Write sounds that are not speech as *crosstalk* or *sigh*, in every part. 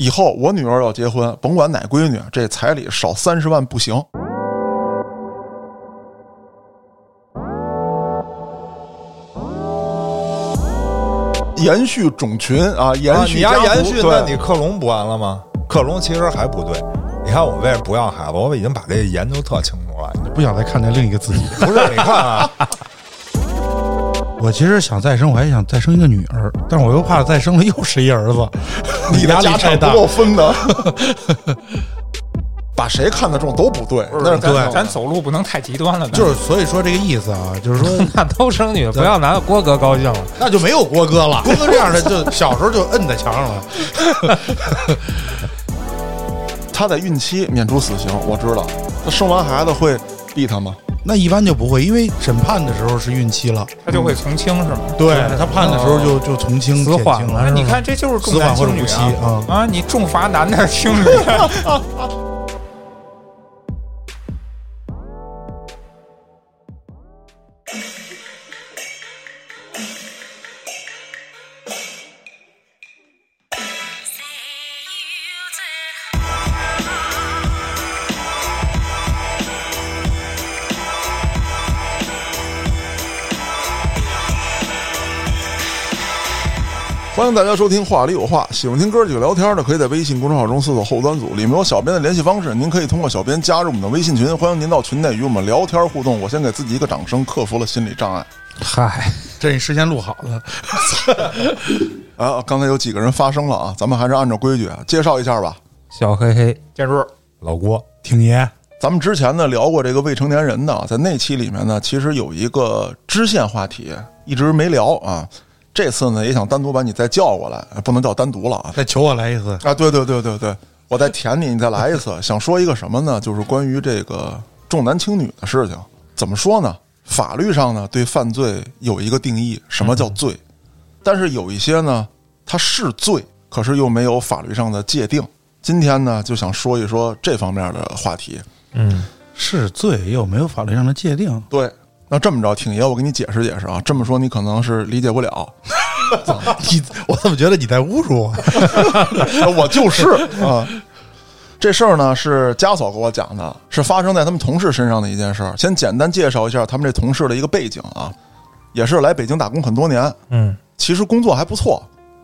以后我女儿要结婚，甭管哪闺女，这彩礼少三十万不行。延续种群啊，延啊，你要延续，那你克隆不完了吗？克隆其实还不对。你看我为什么不要孩子？我已经把这研究特清楚了。你不想再看见另一个自己。*laughs* 不是，你看啊，*laughs* 我其实想再生，我还想再生一个女儿，但是我又怕再生了又是一儿子，*laughs* 你的压力家产不。够分的，*laughs* 把谁看得重都不对，那是咱对咱走路不能太极端了，就是所以说这个意思啊，就是说 *laughs* 那都生女，不要拿郭哥高兴了。那就没有郭哥了。郭哥这样的就小时候就摁在墙上了。他在孕期免除死刑，我知道。他生完孩子会毙他吗？那一般就不会，因为审判的时候是孕期了，他就会从轻是吗？对他判的时候就就从轻死减轻了。你看这就是重男轻女啊啊！你重罚男的轻女，*laughs* 迎大家收听《话里有话》，喜欢听哥几个聊天的，可以在微信公众号中搜索“后端组”，里面有小编的联系方式，您可以通过小编加入我们的微信群，欢迎您到群内与我们聊天互动。我先给自己一个掌声，克服了心理障碍。嗨，这你事先录好了，啊，刚才有几个人发声了啊，咱们还是按照规矩啊介绍一下吧。小黑黑，建柱，老郭，挺爷咱们之前呢聊过这个未成年人的，在那期里面呢，其实有一个支线话题一直没聊啊。这次呢也想单独把你再叫过来，呃不能叫单独了啊。再求我来一次。啊，对对对对对，我再舔你，你再来一次。想说一个什么呢？就是关于这个重男轻女的事情。怎么说呢？法律上呢对犯罪有一个定义，什么叫罪？但是有一些呢，它是罪，可是又没有法律上的界定。今天呢，就想说一说这方面的话题。嗯，是罪又没有法律上的界定，对，那这么着，挺爷，我给你解释解释啊。这么说你可能是理解不了，*laughs* 你我怎么觉得你在侮辱我？*laughs* 我就是啊。这事儿呢是家嫂给我讲的，是发生在他们同事身上的一件事儿。先简单介绍一下他们这同事的一个背景啊，也是来北京打工很多年，嗯，其实工作还不错。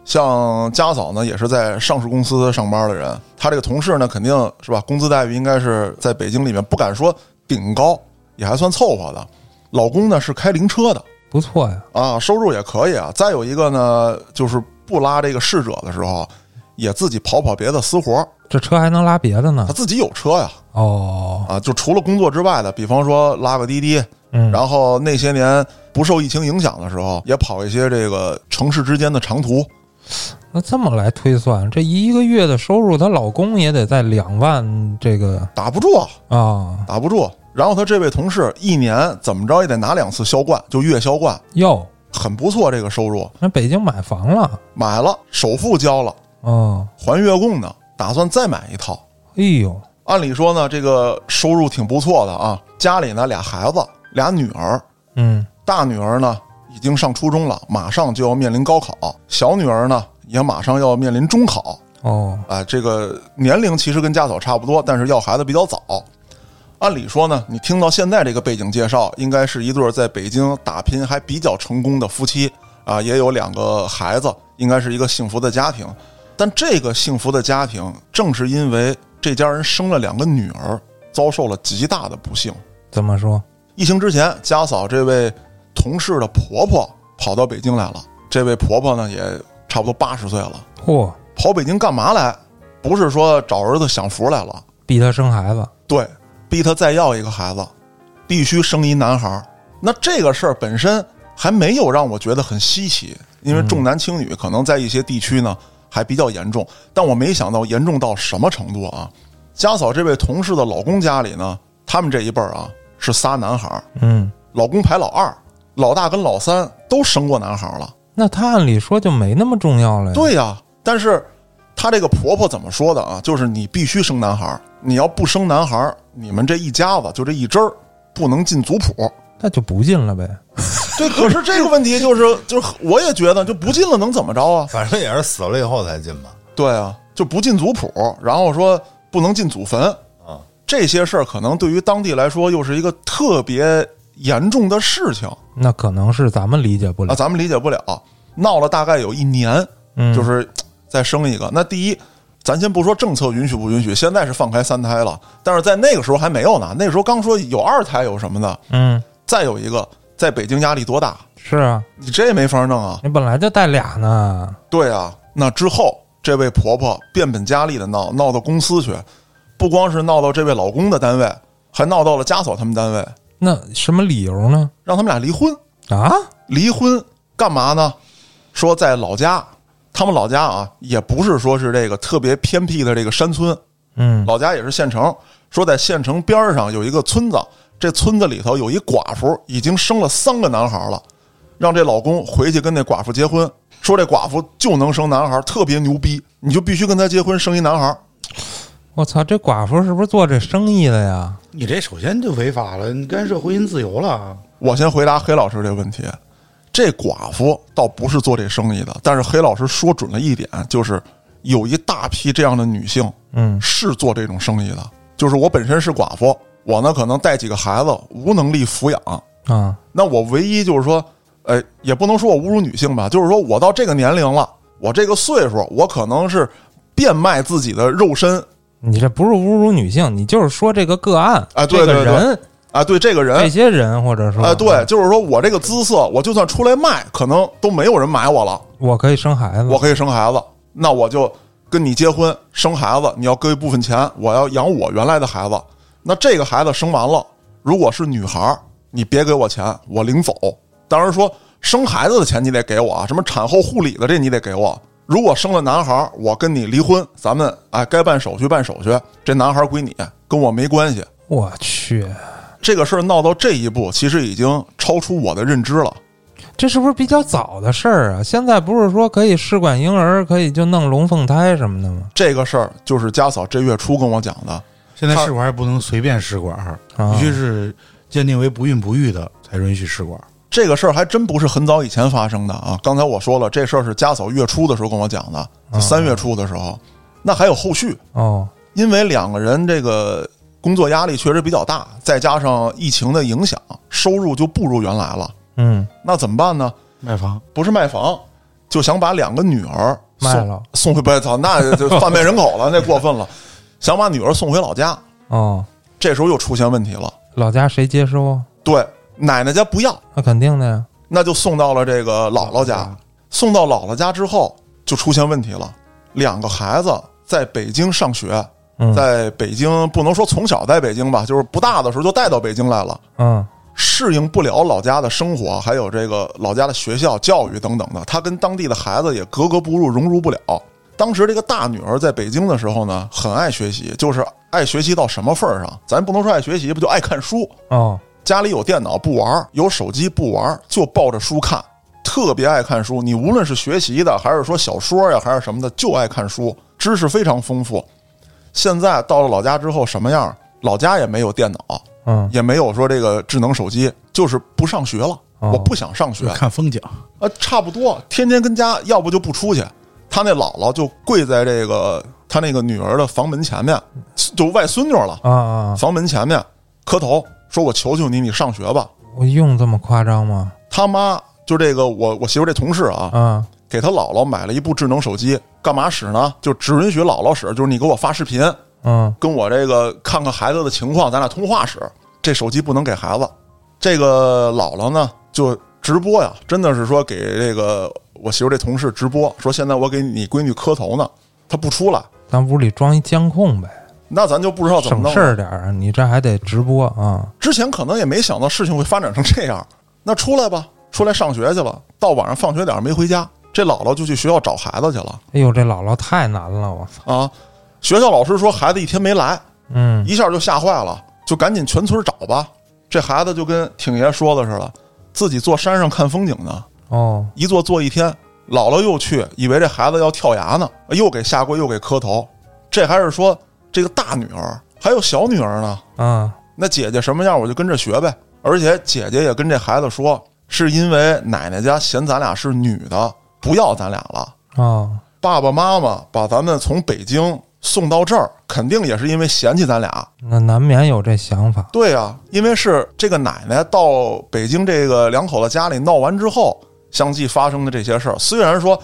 像家嫂呢，也是在上市公司上班的人，他这个同事呢，肯定是吧，工资待遇应该是在北京里面不敢说顶高，也还算凑合的。老公呢是开灵车的，不错呀。啊，收入也可以啊。再有一个呢，就是不拉这个逝者的时候，也自己跑跑别的私活儿这车还能拉别的呢他？自己有车呀，哦，啊，就除了工作之外的，比方说拉个滴滴，嗯，然后那些年不受疫情影响的时候，也跑一些这个城市之间的长途。那这么来推算，这一个月的收入，她老公也得在两万这个打不住，啊打不住。然后他这位同事一年怎么着也得拿两次销冠，就月销冠，哟，很不错。这个收入那北京买房了，买了，首付交了，哦，还月供呢，打算再买一套。哎呦，按理说呢，这个收入挺不错的啊。家里呢俩孩子，俩女儿，嗯，大女儿呢已经上初中了，马上就要面临高考；小女儿呢也马上要面临中考。哦，啊，这个年龄其实跟家嫂差不多，但是要孩子比较早。按理说呢，你听到现在这个背景介绍，应该是一对在北京打拼还比较成功的夫妻啊，也有两个孩子，应该是一个幸福的家庭。但这个幸福的家庭，正是因为这家人生了两个女儿，遭受了极大的不幸。怎么说？疫情之前，家嫂这位同事的婆婆跑到北京来了。这位婆婆呢，也差不多八十岁了，嚯，跑北京干嘛来？不是说找儿子享福来了，逼她生孩子，对，逼他再要一个孩子，必须生一男孩儿。那这个事儿本身还没有让我觉得很稀奇，因为重男轻女可能在一些地区呢还比较严重，但我没想到严重到什么程度啊！家嫂这位同事的老公家里呢，他们这一辈儿啊是仨男孩儿，嗯，老公排老二，老大跟老三都生过男孩儿了。那她按理说就没那么重要了呀。，对呀、但是她这个婆婆怎么说的啊？就是你必须生男孩儿，你要不生男孩儿，你们这一家子就这一支儿不能进族谱。那就不进了呗。*laughs* 对，可是这个问题就是，就是我也觉得就不进了能怎么着啊？反正也是死了以后才进吧。对啊，就不进族谱，然后说不能进祖坟啊，这些事儿可能对于当地来说又是一个特别严重的事情那可能是咱们理解不啊，了。咱们理解不了。闹了大概有一年，嗯，就是再生一个。那第一，咱先不说政策允许不允许，现在是放开三胎了，但是在那个时候还没有呢。那时候刚说有二胎有什么的，嗯，再有一个，在北京压力多大，是啊，你这没法弄啊。你本来就带俩呢。对啊，那之后这位婆婆变本加厉的闹，闹到公司去，不光是闹到这位老公的单位，还闹到了家嫂他们单位，那什么理由呢？让他们俩离婚。啊，离婚干嘛呢？说在老家，他们老家啊，也不是说是这个特别偏僻的这个山村，嗯，老家也是县城。说在县城边儿上有一个村子，这村子里头有一寡妇，已经生了三个男孩了，让这老公回去跟那寡妇结婚，说这寡妇就能生男孩，特别牛逼，你就必须跟他结婚，生一男孩。我操，这寡妇是不是做这生意的呀？你这首先就违法了，你干涉婚姻自由了。我先回答黑老师这个问题，这寡妇倒不是做这生意的，但是黑老师说准了一点，就是有一大批这样的女性嗯。是做这种生意的。就是我本身是寡妇，我呢可能带几个孩子，无能力抚养，啊，那我唯一就是说，呃，也不能说我侮辱女性吧，就是说我到这个年龄了，我这个岁数，我可能是变卖自己的肉身你这不是侮辱女性，你就是说这个个案啊对这个对对。人，啊，对这个人这些人，或者说啊，对，，就是说我这个姿色，我就算出来卖，可能都没有人买我了。我可以生孩子，我可以生孩子，那我就跟你结婚生孩子，你要搁一部分钱，我要养我原来的孩子。那这个孩子生完了，如果是女孩儿，你别给我钱，我领走。当然说生孩子的钱你得给我啊，什么产后护理的这你得给我。如果生了男孩儿，我跟你离婚，咱们哎该办手续办手续，这男孩儿归你，跟我没关系。我去，这个事儿闹到这一步，其实已经超出我的认知了。这是不是比较早的事儿啊？现在不是说可以试管婴儿，可以就弄龙凤胎什么的吗？这个事儿就是家嫂这月初跟我讲的，现在试管也不能随便试管，啊必须是鉴定为不孕不育的才允许试管。这个事儿还真不是很早以前发生的啊！刚才我说了，这事儿是家嫂月初的时候跟我讲的，就三月初的时候，那还有后续，哦，因为两个人这个工作压力确实比较大，再加上疫情的影响，收入就不如原来了。嗯，那怎么办呢？卖房，不是卖房，就想把两个女儿卖了送回不操，那就贩卖人口了，*laughs* 那过分了。想把女儿送回老家，哦，这时候又出现问题了。老家谁接收啊？对，奶奶家不要，那肯定的呀。那就送到了这个姥姥家。送到姥姥家之后，就出现问题了。两个孩子在北京上学，嗯在北京不能说从小在北京吧，就是不大的时候就带到北京来了，嗯适应不了老家的生活，还有这个老家的学校教育等等的，他跟当地的孩子也格格不入，融入不了。当时这个大女儿在北京的时候呢，很爱学习，就是爱学习到什么份儿上？咱不能说爱学习，不就爱看书？哦，家里有电脑不玩儿，有手机不玩儿，就抱着书看，特别爱看书。你无论是学习的，还是说小说呀，还是什么的，就爱看书，知识非常丰富。现在到了老家之后，什么样？老家也没有电脑，嗯也没有说这个智能手机，就是不上学了。哦我不想上学，看风景。啊，差不多，天天跟家，要不就不出去。他那姥姥就跪在这个他那个女儿的房门前面，就外孙女了，啊啊，房门前面磕头，说我求求你，你上学吧。我用这么夸张吗？他妈就这个我我媳妇这同事啊，啊给他姥姥买了一部智能手机，干嘛使呢？就只允许姥姥使，就是你给我发视频，嗯跟我这个看看孩子的情况，咱俩通话使。这手机不能给孩子。这个姥姥呢，就直播呀，真的是说给这个我媳妇这同事直播，说现在我给你闺女磕头呢，她不出来，咱屋里装一监控呗，那咱就不知道怎么弄了。事儿点儿。你这还得直播啊？之前可能也没想到事情会发展成这样。那出来吧，出来上学去了。到晚上放学点儿没回家，这姥姥就去学校找孩子去了哎呦，这姥姥太难了，我操！啊。学校老师说孩子一天没来，嗯一下就吓坏了，就赶紧全村找吧。这孩子就跟挺爷说的似的，自己坐山上看风景呢，哦，一坐坐一天。姥姥又去，以为这孩子要跳崖呢，又给下跪，又给磕头。这还是说这个大女儿，还有小女儿呢。啊那姐姐什么样，我就跟着学呗。而且姐姐也跟这孩子说，是因为奶奶家嫌咱俩是女的，不要咱俩了，哦，爸爸妈妈把咱们从北京送到这儿，肯定也是因为嫌弃咱俩。那难免有这想法。对呀、因为是这个奶奶到北京这个两口子家里闹完之后，相继发生的这些事儿。虽然说，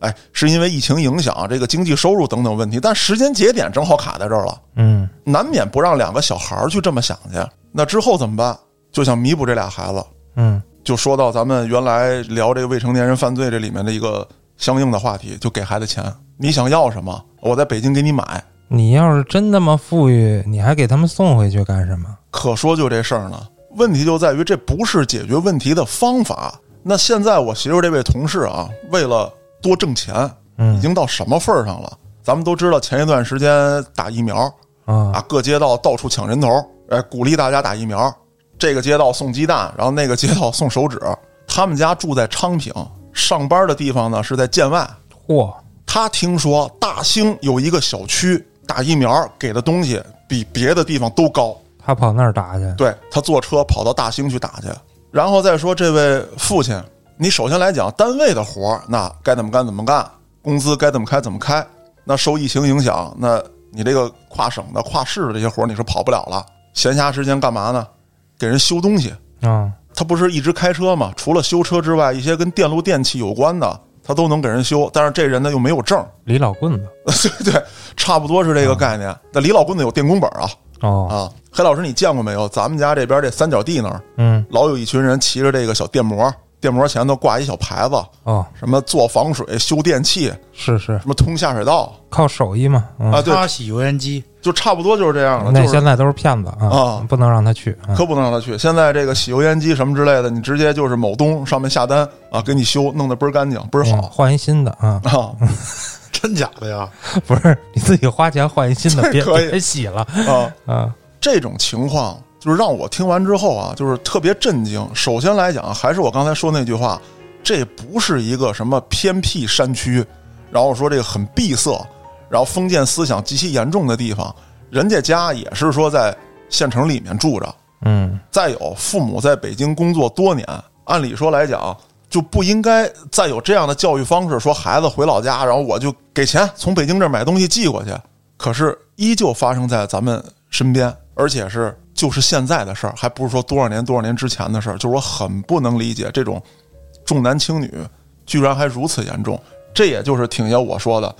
哎，是因为疫情影响，这个经济收入等等问题，但时间节点正好卡在这儿了，嗯难免不让两个小孩儿去这么想去。那之后怎么办？就想弥补这俩孩子，嗯就说到咱们原来聊这个未成年人犯罪这里面的一个相应的话题，就给孩子钱，你想要什么，我在北京给你买。你要是真那么富裕，你还给他们送回去干什么？可说就这事儿呢，问题就在于这不是解决问题的方法。那现在我媳妇这位同事啊，为了多挣钱，已嗯经到什么份儿上了？咱们都知道，前一段时间打疫苗啊啊，各街道到处抢人头，哎，鼓励大家打疫苗。这个街道送鸡蛋，然后那个街道送手指。他们家住在昌平，上班的地方呢是在建外。嚯，他听说大兴有一个小区打疫苗给的东西比别的地方都高，他跑那儿打去。对他坐车跑到大兴去打去，然后再说这位父亲，你首先来讲单位的活儿，那该怎么干怎么干，工资该怎么开怎么开。那受疫情影响，那你这个跨省的、跨市的这些活儿你是跑不了了。闲暇时间干嘛呢？给人修东西。啊，他不是一直开车吗？除了修车之外，一些跟电路电器有关的，他都能给人修。但是这人呢又没有证，李老棍子。*laughs* 对对，差不多是这个概念。那李老棍子有电工本啊哦，啊！黑老师，你见过没有？咱们家这边这三角地那儿，嗯，老有一群人骑着这个小电摩，电摩前头挂一小牌子，哦，什么做防水、修电器，是是，什么通下水道靠手艺嘛。嗯啊，对，他洗油烟机，就差不多就是这样了。那现在都是骗子啊啊，不能让他去。啊可不能让他去。现在这个洗油烟机什么之类的，你直接就是某东上面下单啊，给你修，弄得倍儿干净，倍儿嗯好换一新的啊，啊 *laughs* 真假的呀？不是你自己花钱换一新的，别可以别洗了啊！啊。这种情况就是让我听完之后啊，就是特别震惊。首先来讲，还是我刚才说那句话，这不是一个什么偏僻山区，然后说这个很闭塞，然后封建思想极其严重的地方，人家家也是说在县城里面住着。嗯，再有，父母在北京工作多年，按理说来讲，就不应该再有这样的教育方式，说孩子回老家，然后我就给钱从北京这儿买东西寄过去。可是依旧发生在咱们身边，而且是就是现在的事儿，还不是说多少年多少年之前的事儿。就是我很不能理解这种重男轻女居然还如此严重。这也就是挺爷我说的，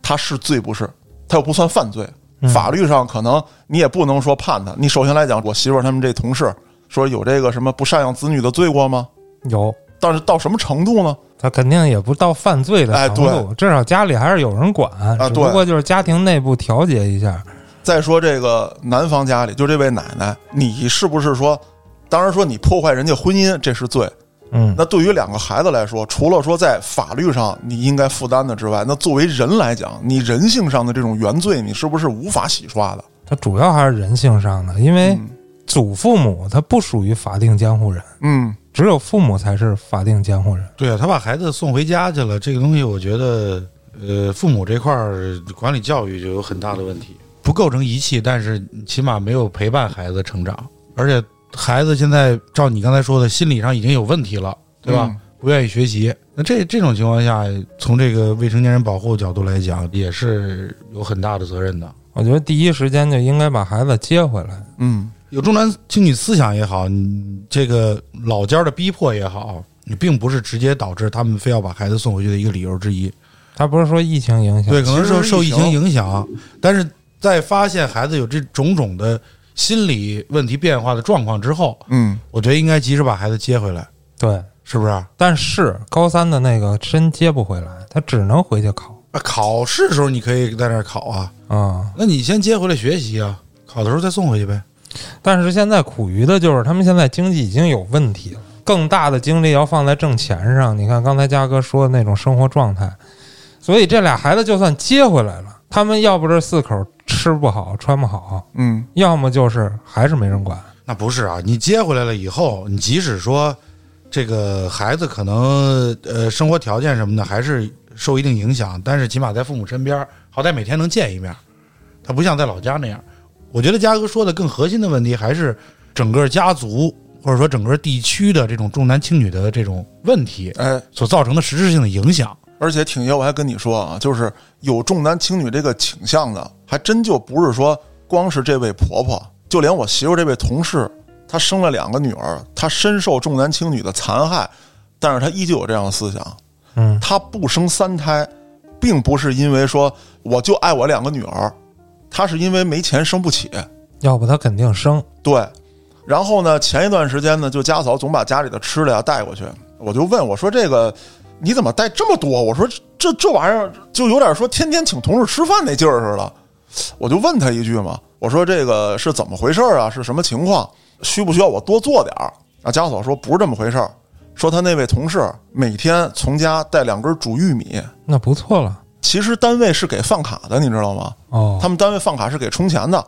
他是罪不是？他又不算犯罪，法律上可能你也不能说判他。你首先来讲，我媳妇儿他们这同事说有这个什么不赡养子女的罪过吗？有，但是到什么程度呢？他肯定也不到犯罪的哎程度，至少家里还是有人管，啊只不过就是家庭内部调节一下。再说这个男方家里，就这位奶奶，你是不是说，当然说你破坏人家婚姻这是罪，嗯，那对于两个孩子来说，除了说在法律上你应该负担的之外，那作为人来讲，你人性上的这种原罪，你是不是无法洗刷的？它主要还是人性上的，因为嗯祖父母他不属于法定监护人，嗯，只有父母才是法定监护人。对啊，他把孩子送回家去了，这个东西我觉得，呃，父母这块儿管理教育就有很大的问题，不构成遗弃，但是起码没有陪伴孩子成长，而且孩子现在照你刚才说的，心理上已经有问题了，对吧？嗯不愿意学习，那这这种情况下，从这个未成年人保护角度来讲，也是有很大的责任的。我觉得第一时间就应该把孩子接回来。嗯，有重男轻女思想也好，你这个老家的逼迫也好，你并不是直接导致他们非要把孩子送回去的一个理由之一。他不是说疫情影响，对，可能是受疫情影响，但是在发现孩子有这种种的心理问题变化的状况之后，嗯，我觉得应该及时把孩子接回来，对。是不是？啊，但是高三的那个真接不回来，他只能回去考考试的时候你可以在那儿考啊，啊、那你先接回来学习啊，考的时候再送回去呗。但是现在苦于的就是他们现在经济已经有问题了，更大的精力要放在挣钱上。你看刚才嘉哥说的那种生活状态，所以这俩孩子就算接回来了，他们要不是四口吃不好穿不好，嗯，要么就是还是没人管。那不是啊，你接回来了以后，你即使说这个孩子可能呃生活条件什么的还是受一定影响，但是起码在父母身边，好歹每天能见一面。他不像在老家那样。我觉得嘉哥说的更核心的问题还是整个家族或者说整个地区的这种重男轻女的这种问题哎，所造成的实质性的影响。而且挺爷，我还跟你说啊，就是有重男轻女这个倾向的，还真就不是说光是这位婆婆，就连我媳妇这位同事，她生了两个女儿，她深受重男轻女的残害，但是她依旧有这样的思想。嗯，她不生三胎，并不是因为说我就爱我两个女儿，她是因为没钱生不起。要不她肯定生。对，然后呢，前一段时间呢，就家嫂总把家里的吃的呀带过去，我就问我说：“这个你怎么带这么多？”我说：“这这玩意儿就有点说天天请同事吃饭那劲儿似的。”我就问他一句嘛，我说：“这个是怎么回事啊？是什么情况？需不需要我多做点儿？”啊，家嫂说不是这么回事儿，说他那位同事每天从家带两根煮玉米，那不错了。其实单位是给饭卡的，你知道吗？哦，他们单位饭卡是给充钱的，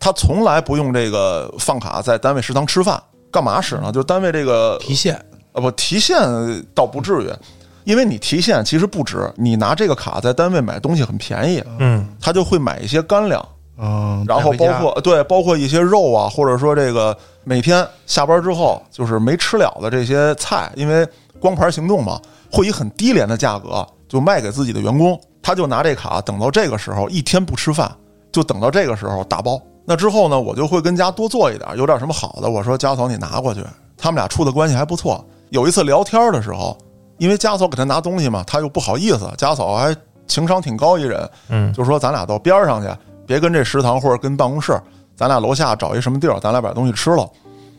他从来不用这个饭卡在单位食堂吃饭，干嘛使呢？就单位这个提现啊不提现倒不至于，因为你提现其实不止，你拿这个卡在单位买东西很便宜，嗯，他就会买一些干粮，嗯，然后包括对包括一些肉啊，或者说这个每天下班之后就是没吃了的这些菜，因为光盘行动嘛，会以很低廉的价格就卖给自己的员工，他就拿这卡，等到这个时候一天不吃饭，就等到这个时候打包。那之后呢，我就会跟家多做一点，有点什么好的，我说家嫂你拿过去。他们俩处的关系还不错。有一次聊天的时候，因为家嫂给他拿东西嘛，他又不好意思，家嫂还情商挺高一人，嗯就说咱俩到边儿上去，别跟这食堂或者跟办公室，咱俩楼下找一什么地儿，咱俩把东西吃了。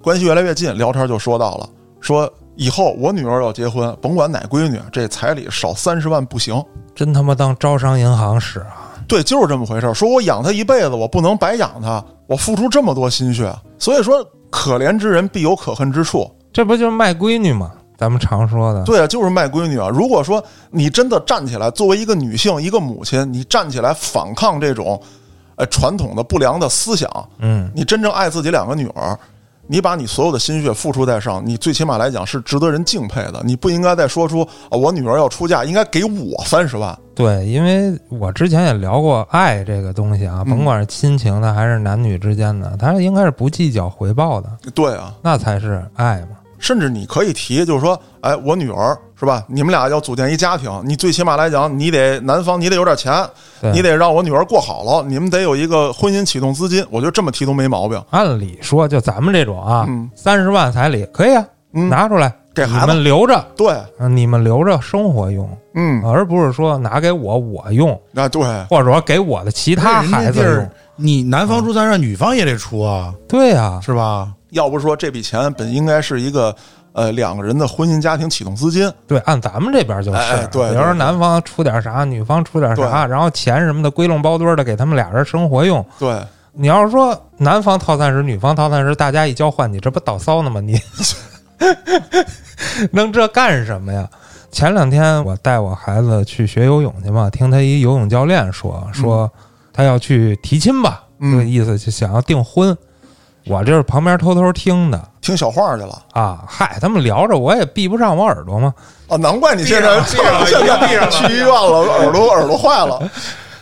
关系越来越近，聊天就说到了，说以后我女儿要结婚，甭管哪闺女，这彩礼少三十万不行。真他妈当招商银行使啊！对，就是这么回事儿。说我养她一辈子，我不能白养她，我付出这么多心血，所以说可怜之人必有可恨之处。这不就是卖闺女吗？咱们常说的。对啊，就是卖闺女啊。如果说你真的站起来，作为一个女性、一个母亲，你站起来反抗这种，呃，传统的不良的思想，嗯，你真正爱自己两个女儿，你把你所有的心血付出在上，你最起码来讲是值得人敬佩的。你不应该再说出啊，我女儿要出嫁，应该给我三十万。对，因为我之前也聊过爱这个东西啊，甭管是亲情的还是男女之间的，它应该是不计较回报的，对啊，那才是爱嘛。甚至你可以提，就是说，哎，我女儿是吧？你们俩要组建一家庭，你最起码来讲，你得男方你得有点钱，你得让我女儿过好了，你们得有一个婚姻启动资金。我觉得这么提都没毛病。按理说，就咱们这种啊嗯，三十万彩礼可以啊，嗯拿出来给孩子们留着，对，嗯你们留着生活用，嗯，而不是说拿给我我用，啊，对，或者说给我的其他孩子用。，你男方出三十万，女方也得出啊，对呀、是吧？要不说这笔钱本应该是一个呃两个人的婚姻家庭启动资金，对，按咱们这边就是，对比如说男方出点啥，女方出点啥，然后钱什么的归拢包堆的给他们俩人生活用。对，你要是说男方套餐时，女方套餐时，大家一交换，你这不倒骚呢吗？你 *laughs* 弄这干什么呀？前两天我带我孩子去学游泳去嘛，听他一游泳教练说说他要去提亲吧，嗯这个意思就想要订婚。我这是旁边偷偷听的。听小话去了。啊，嗨，他们聊着我也闭不上我耳朵嘛，啊，难怪你现在闭上了 *laughs* 现在闭上去医院了，耳朵 *laughs* 耳朵坏了。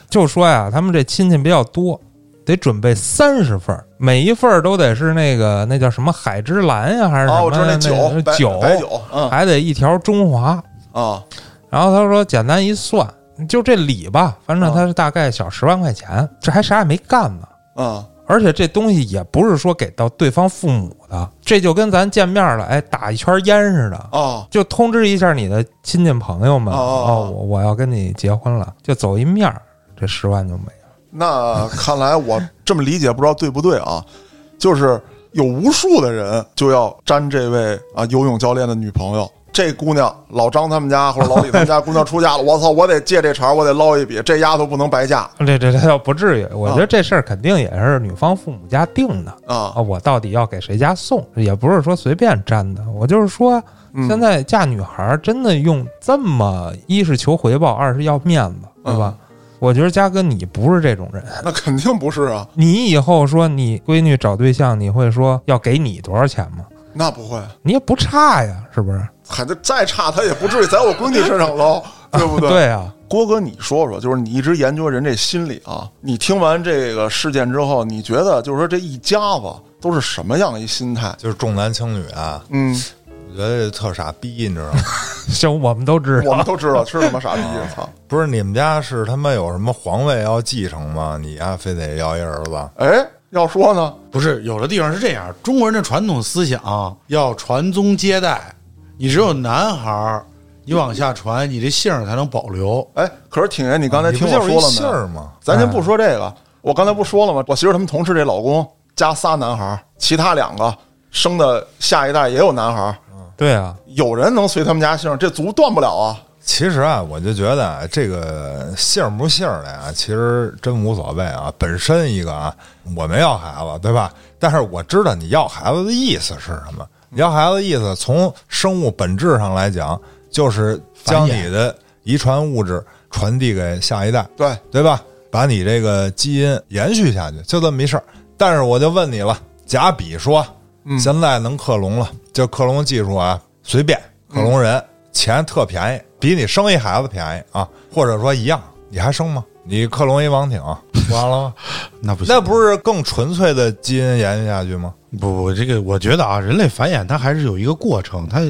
就说呀，他们这亲戚比较多，得准备三十份儿，每一份儿都得是那个那叫什么海之蓝呀，还是什啊，么我知道那那酒白酒白酒，嗯。还得一条中华。啊，然后他说简单一算，就这礼吧，反正他是大概小十万块钱，这还啥也没干呢。嗯而且这东西也不是说给到对方父母的，这就跟咱见面了，哎，打一圈烟似的，啊，就通知一下你的亲戚朋友们，哦哦哦我我要跟你结婚了，就走一面儿，这十万就没了。那看来我这么理解不知道对不对啊？就是有无数的人就要沾这位啊游泳教练的女朋友。这姑娘老张他们家或者老李他们家姑娘出嫁了，我操，我得借这茬，我得捞一笔，这丫头不能白嫁这这这倒不至于，我觉得这事儿肯定也是女方父母家定的啊啊。我到底要给谁家送，也不是说随便沾的。我就是说，嗯现在嫁女孩儿真的用这么一是求回报，二是要面子，对吧？嗯我觉得嘉哥你不是这种人，那肯定不是啊，你以后说你闺女找对象，你会说要给你多少钱吗？那不会，你也不差呀，是不是？还得再差他也不至于在我闺女身上捞，对不对？对啊，郭哥，你说说，就是你一直研究人这心理啊，你听完这个事件之后，你觉得就是说这一家子都是什么样一心态？就是重男轻女啊，嗯我觉得特傻逼，你知道吗？*laughs* 行，我们都知道。我们都知道是他妈傻逼，操！*laughs* 不是你们家是他妈有什么皇位要继承吗？你呀非得要一儿子？哎，要说呢，不是有的地方是这样，中国人的传统思想要传宗接代，你只有男孩儿，你往下传，你这姓儿才能保留。哎，可是挺爷，你刚才听我说了没？儿吗？咱先不说这个，我刚才不说了吗？我媳妇他们同事这老公加仨男孩儿，其他两个生的下一代也有男孩儿，对啊，有人能随他们家姓，这族断不了啊。其实啊，我就觉得啊这个姓儿不姓儿的呀，其实真无所谓啊。本身一个啊，我没要孩子，对吧？但是我知道你要孩子的意思是什么。你要孩子的意思，从生物本质上来讲，就是将你的遗传物质传递给下一代，对，对吧？把你这个基因延续下去，就这么一事儿。但是我就问你了，假比说，现在能克隆了，就克隆技术啊，随便克隆人，钱特便宜，比你生一孩子便宜啊，或者说一样，你还生吗？你克隆一王挺，不完了吗？那不行，那不是更纯粹的基因延续下去吗？不不，这个我觉得啊，人类繁衍它还是有一个过程，它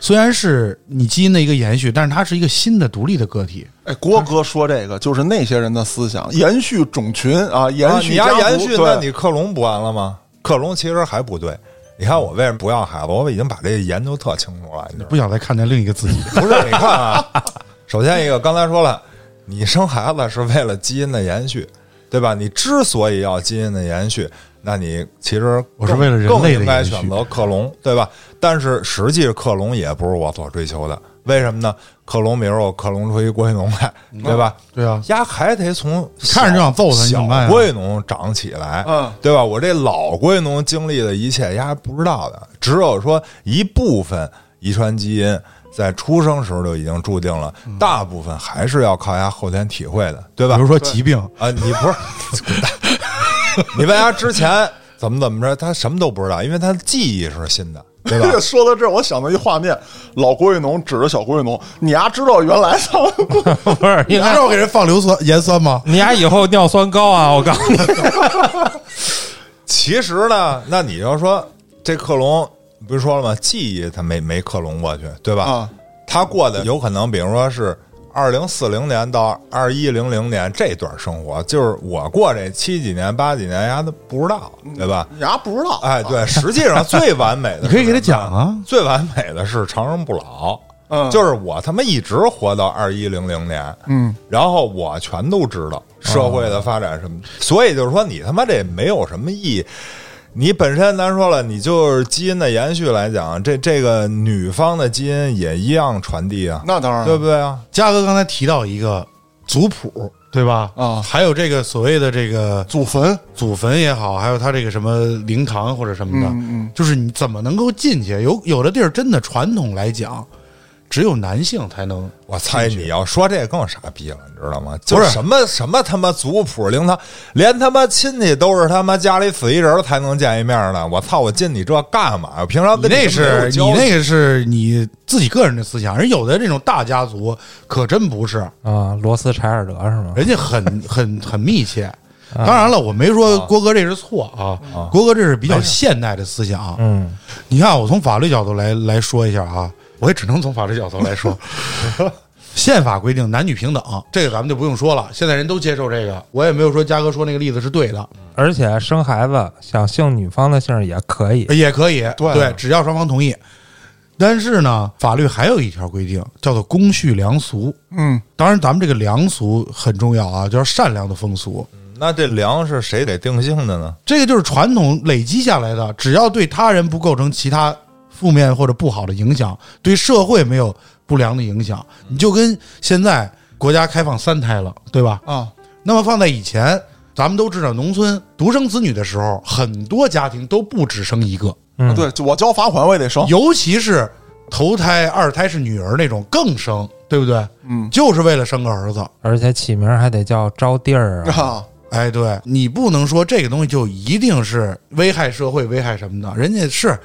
虽然是你基因的一个延续，但是它是一个新的独立的个体。哎，郭哥说这个就是那些人的思想，延续种群啊，延啊你续家族要延续，那你克隆不完了吗？克隆其实还不对。你看我为什么不要孩子？我已经把这研究特清楚了，你？不想再看见另一个自己。*laughs* 不是，你看啊，首先一个，刚才说了，你生孩子是为了基因的延续，对吧？你之所以要基因的延续，那你其实我是为了人更类的延续应该选择克隆，对吧？但是实际克隆也不是我所追求的，为什么呢？克隆，比如我克隆出一郭玉农来，对吧？对啊，丫还得从看着就想揍他小郭玉农长起来，嗯对吧？我这老郭玉农经历的一切，丫还不知道的，只有说一部分遗传基因在出生时候就已经注定了，大部分还是要靠丫后天体会的，对吧？比如说疾病，啊，你不是，*laughs* 你问丫之前怎么怎么着，他什么都不知道，因为他的记忆是新的，对吧？*laughs* 说到这儿，我想到一画面，老郭玉农指着小郭玉农，你丫知道原来他 *laughs* 不是应该拿肉给人放硫酸盐酸吗？你丫以后尿酸高啊！我告诉你，其实呢，那你要说这克隆，不是说了吗？记忆他没没克隆过去，对吧？啊他过的有可能，比如说是二零四零年到二一零零年这段生活，就是我过这七几年、八几年，丫都不知道，对吧？你丫不知道。哎，对，实际上最完美的，*laughs* 你可以给他讲。啊。最完美的是长生不老，嗯就是我他妈一直活到二一零零年，嗯，然后我全都知道社会的发展什么，所以就是说你他妈这没有什么意义。你本身咱说了，你就是基因的延续来讲，这这个女方的基因也一样传递啊，那当然对不对啊？嘉哥刚才提到一个族谱，对吧？啊还有这个所谓的这个祖坟，祖坟也好，还有他这个什么灵堂或者什么的，嗯嗯就是你怎么能够进去？有有的地儿真的传统来讲，只有男性才能。我猜你要说这更傻逼了，你知道吗？就不是什么什么他妈族谱灵堂，连他妈亲戚都是他妈家里死一人才能见一面呢。我操！我进你这干嘛？我平常跟你那是你那个是你自己个人的思想，人有的这种大家族可真不是，啊，罗斯柴尔德是吗？人家很很很密切。当然了，我没说郭哥这是错啊，郭哥这是比较现代的思想。嗯，你看，我从法律角度来来说一下啊，我也只能从法律角度来说。*laughs* 宪法规定男女平等，这个咱们就不用说了，现在人都接受这个。我也没有说嘉哥说那个例子是对的，而且生孩子想姓女方的姓也可以。也可以，对只要双方同意。但是呢，法律还有一条规定，叫做公序良俗。嗯，当然，咱们这个良俗很重要啊，就是善良的风俗。那这良是谁给定性的呢？这个就是传统累积下来的，只要对他人不构成其他负面或者不好的影响，对社会没有不良的影响，你就跟现在国家开放三胎了，对吧？啊，那么放在以前，咱们都知道，农村独生子女的时候，很多家庭都不只生一个，嗯，对，我交罚款我也得生。尤其是头胎、二胎是女儿那种更生，对不对？嗯就是为了生个儿子。而且起名还得叫招弟儿啊。啊，*laughs* 哎，对你不能说这个东西就一定是危害社会、危害什么的，人家是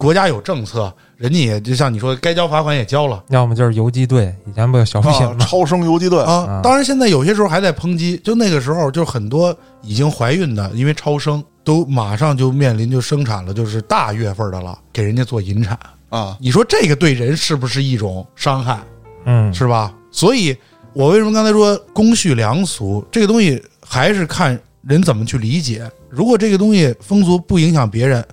国家有政策，人家也就像你说，该交罚款也交了要么就是游击队，以前不有小品啊吗？超生游击队，啊。当然，现在有些时候还在抨击，就那个时候，就很多已经怀孕的，因为超生都马上就面临就生产了，就是大月份的了，给人家做引产。啊，你说这个对人是不是一种伤害？嗯，是吧？所以，我为什么刚才说公序良俗这个东西，还是看人怎么去理解。如果这个东西风俗不影响别人，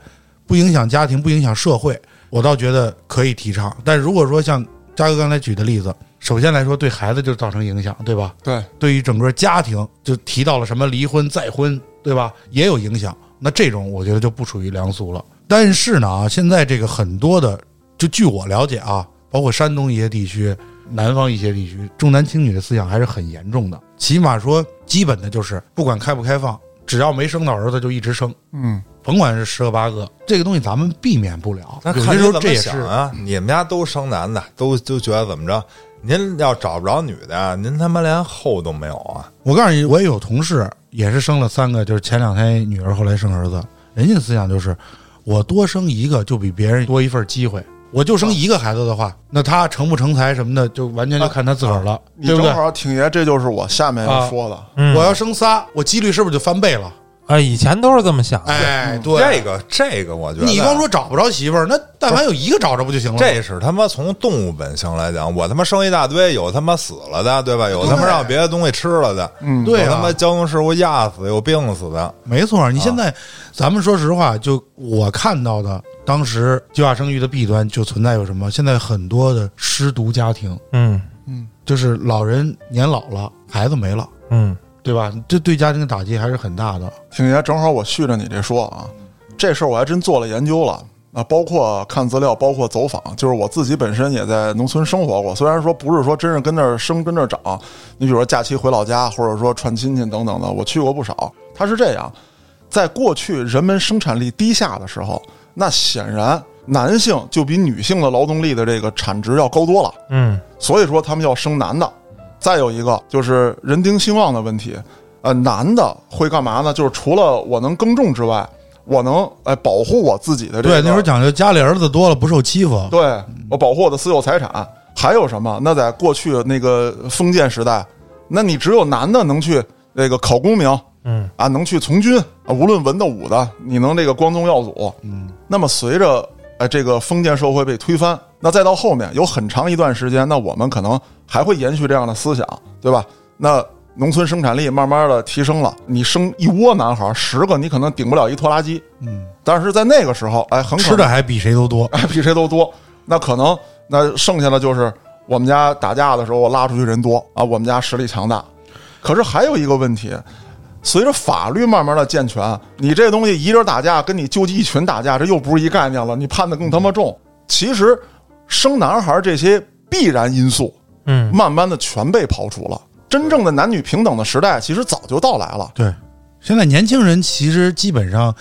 不影响家庭，不影响社会，我倒觉得可以提倡。但如果说像嘉哥刚才举的例子，首先来说对孩子就造成影响，对吧？对，对于整个家庭，就提到了什么离婚、再婚，对吧？也有影响。那这种我觉得就不属于良俗了。但是呢，啊，现在这个很多的，就据我了解啊，包括山东一些地区。南方一些地区重男轻女的思想还是很严重的，起码说基本的就是不管开不开放，只要没生到儿子就一直生，嗯，甭管是十个八个，这个东西咱们避免不了。那有些时看候这也是啊，你们家都生男的，都都觉得怎么着？您要找不着女的，您他妈连后都没有啊！我告诉你，我也有同事也是生了三个，就是前两胎女儿，后来生儿子，人家思想就是我多生一个就比别人多一份机会。我就生一个孩子的话，那他成不成才什么的，就完全就看他自个儿了，你对不对？正好挺爷，这就是我下面要说的。嗯我要生仨，我几率是不是就翻倍了？啊，以前都是这么想的，哎，对，这个这个，我觉得你光说找不着媳妇儿，那但凡有一个找着不就行了？这是他妈从动物本性来讲，我他妈生一大堆，有他妈死了的，对吧？有他妈让别的东西吃了的，嗯，对啊有他妈交通事故压死，有病死的，没错。你现在，咱们说实话，就我看到的，当时计划生育的弊端就存在有什么？现在很多的失独家庭，嗯嗯就是老人年老了，孩子没了，嗯对吧？这对家庭的打击还是很大的。挺爷，正好我续着你这说啊，这事儿我还真做了研究了啊，包括看资料，包括走访，就是我自己本身也在农村生活过。虽然说不是说真是跟那儿生跟那儿长，你比如说假期回老家，或者说串亲戚等等的，我去过不少。它是这样，在过去人们生产力低下的时候，那显然男性就比女性的劳动力的这个产值要高多了。嗯所以说他们要生男的。再有一个就是人丁兴旺的问题，呃，男的会干嘛呢？就是除了我能耕种之外，我能哎保护我自己的这个。对，那时候讲究家里儿子多了不受欺负。对我保护我的私有财产。还有什么？那在过去那个封建时代，那你只有男的能去那个考功名嗯啊，能去从军啊，无论文的武的，你能这个光宗耀祖。嗯，那么随着呃这个封建社会被推翻，那再到后面有很长一段时间，那我们可能还会延续这样的思想，对吧？那农村生产力慢慢的提升了，你生一窝男孩，十个你可能顶不了一拖拉机，嗯，但是在那个时候，哎，吃的还比谁都多。*laughs* 哎比谁都多，那可能那剩下的就是我们家打架的时候，我拉出去人多啊，我们家实力强大。可是还有一个问题，随着法律慢慢的健全，你这东西一人打架跟你纠集一群打架，这又不是一概念了，你判的更他妈重。其实生男孩这些必然因素，嗯慢慢的全被刨除了。真正的男女平等的时代，其实早就到来了。对，现在年轻人其实基本上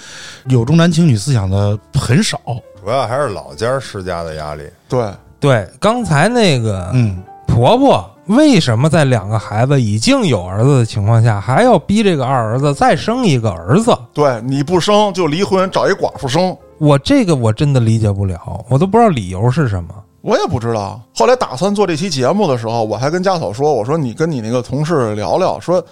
有重男轻女思想的很少。主要还是老家施加的压力。对，对，刚才那个嗯，婆婆为什么在两个孩子已经有儿子的情况下，还要逼这个二儿子再生一个儿子？对，你不生就离婚，找一寡妇生。我这个我真的理解不了，我都不知道理由是什么。我也不知道。后来打算做这期节目的时候，我还跟家嫂说：“我说你跟你那个同事聊聊，说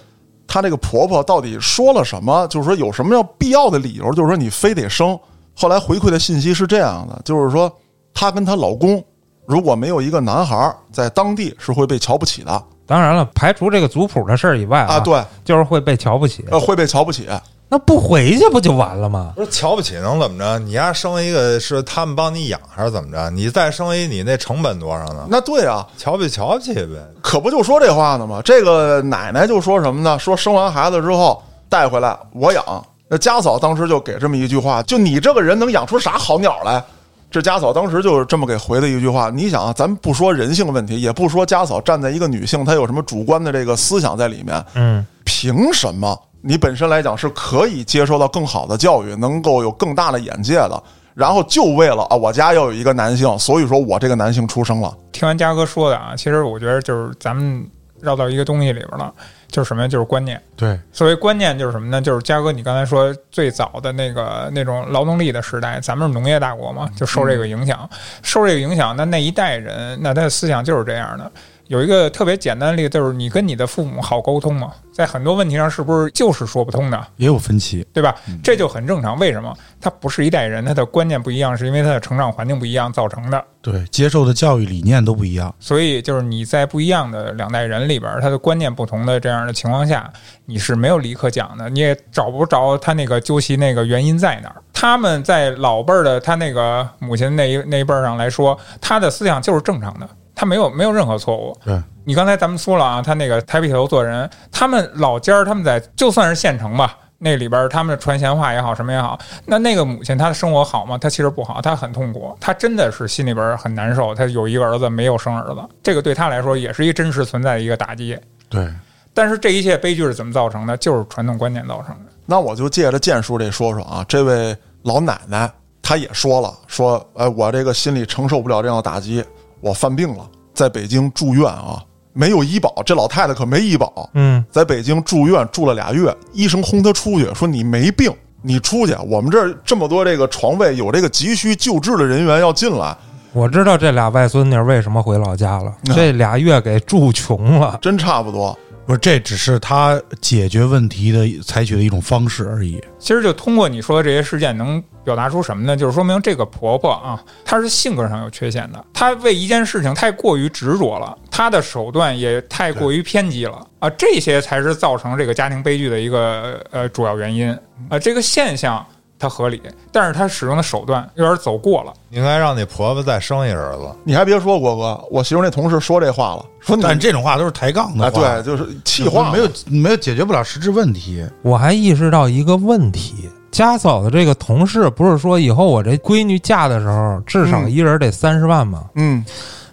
她这个婆婆到底说了什么？就是说有什么要必要的理由？就是说你非得生。”后来回馈的信息是这样的，就是说她跟她老公如果没有一个男孩，在当地是会被瞧不起的当然了，排除这个族谱的事儿以外啊，对，就是会被瞧不起。呃，会被瞧不起。那不回去不就完了吗？不是瞧不起能怎么着？你丫生一个是他们帮你养还是怎么着？你再生一，你那成本多少呢？那对啊，瞧不起瞧不起呗。可不就说这话呢吗？这个奶奶就说什么呢？说生完孩子之后带回来我养。那家嫂当时就给这么一句话：就你这个人能养出啥好鸟来？这家嫂当时就是这么给回的一句话。你想啊，咱不说人性问题，也不说家嫂站在一个女性她有什么主观的这个思想在里面，嗯，凭什么你本身来讲是可以接受到更好的教育，能够有更大的眼界的？然后就为了啊，我家要有一个男性，所以说我这个男性出生了。听完嘉哥说的啊，其实我觉得就是咱们绕到一个东西里边了，就是什么呀？就是观念。对，所谓观念就是什么呢？就是嘉哥你刚才说最早的那个那种劳动力的时代，咱们是农业大国嘛，就受这个影响，受这个影响，那那一代人，那他的思想就是这样的。有一个特别简单的例子，就是你跟你的父母好沟通吗？在很多问题上，是不是就是说不通的？也有分歧。对吧？这就很正常。为什么？他不是一代人，他的观念不一样，是因为他的成长环境不一样造成的。对，接受的教育理念都不一样。所以，就是你在不一样的两代人里边，他的观念不同的这样的情况下，你是没有理可讲的，你也找不着他那个究其那个原因在哪儿。他们在老辈儿的他那个母亲那一那一辈儿上来说，他的思想就是正常的，他没有没有任何错误。对，你刚才咱们说了啊，他那个抬笔头做人，他们老家儿他们在就算是县城吧，那里边儿他们的传闲话也好，什么也好，那那个母亲她的生活好吗？她其实不好，她很痛苦，她真的是心里边儿很难受。她有一个儿子没有生儿子，这个对她来说也是一个真实存在的一个打击。对，但是这一切悲剧是怎么造成的？就是传统观念造成的。那我就借着建叔这说说啊，这位老奶奶她也说了，说，哎，我这个心里承受不了这样的打击，我犯病了，在北京住院啊，没有医保，这老太太可没医保，嗯，在北京住院住了俩月，医生轰她出去，说你没病，你出去，我们这儿这么多这个床位，有这个急需救治的人员要进来，我知道这俩外孙女为什么回老家了，这俩月给住穷了。真差不多。不是，这只是他解决问题的采取的一种方式而已。其实就通过你说的这些事件，能表达出什么呢？就是说明这个婆婆啊，她是性格上有缺陷的，她为一件事情太过于执着了，她的手段也太过于偏激了啊，这些才是造成这个家庭悲剧的一个呃主要原因啊。这个现象它合理，但是他使用的手段有点走过了。应该让你婆婆再生一儿子。你还别说，郭哥，我媳妇那同事说这话了，说你但这种话都是抬杠的啊，话，对，就是气话，没有没有解决不了实质问题。我还意识到一个问题，家嫂的这个同事不是说以后我这闺女嫁的时候至少一人得三十万吗？嗯，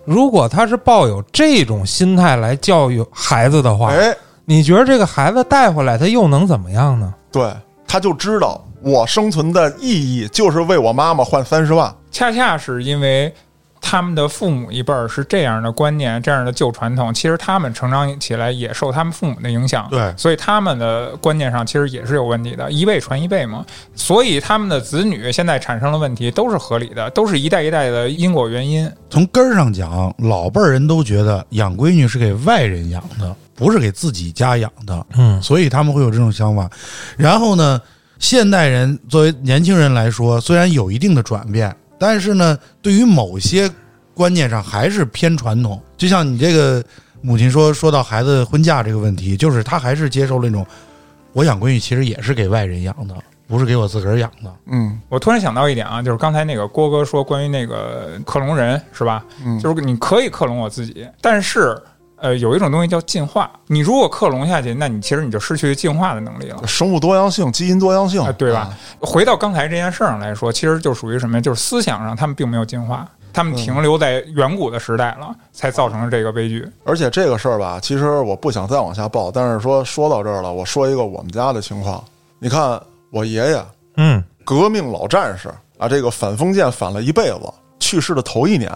如果他是抱有这种心态来教育孩子的话，哎，你觉得这个孩子带回来他又能怎么样呢？对，他就知道我生存的意义就是为我妈妈换三十万。恰恰是因为他们的父母一辈儿是这样的观念、这样的旧传统，其实他们成长起来也受他们父母的影响，对所以他们的观念上其实也是有问题的，一辈传一辈嘛。所以他们的子女现在产生了问题，都是合理的，都是一代一代的因果原因。从根儿上讲，老辈儿人都觉得养闺女是给外人养的，不是给自己家养的，嗯，所以他们会有这种想法。然后呢，现代人作为年轻人来说，虽然有一定的转变，但是呢，对于某些观念上还是偏传统。就像你这个母亲说，说到孩子婚嫁这个问题，就是她还是接受了那种，我养闺女其实也是给外人养的，不是给我自个儿养的。嗯我突然想到一点啊，就是刚才那个郭哥说关于那个克隆人是吧？嗯，就是你可以克隆我自己，但是呃，有一种东西叫进化。你如果克隆下去，那你其实你就失去进化的能力了。生物多样性、基因多样性啊，，对吧？回到刚才这件事儿上来说，其实就属于什么呀？就是思想上他们并没有进化，他们停留在远古的时代了，才造成了这个悲剧。而且这个事儿吧，其实我不想再往下报，但是说说到这儿了，我说一个我们家的情况。你看，我爷爷嗯，革命老战士啊，这个反封建反了一辈子，去世的头一年，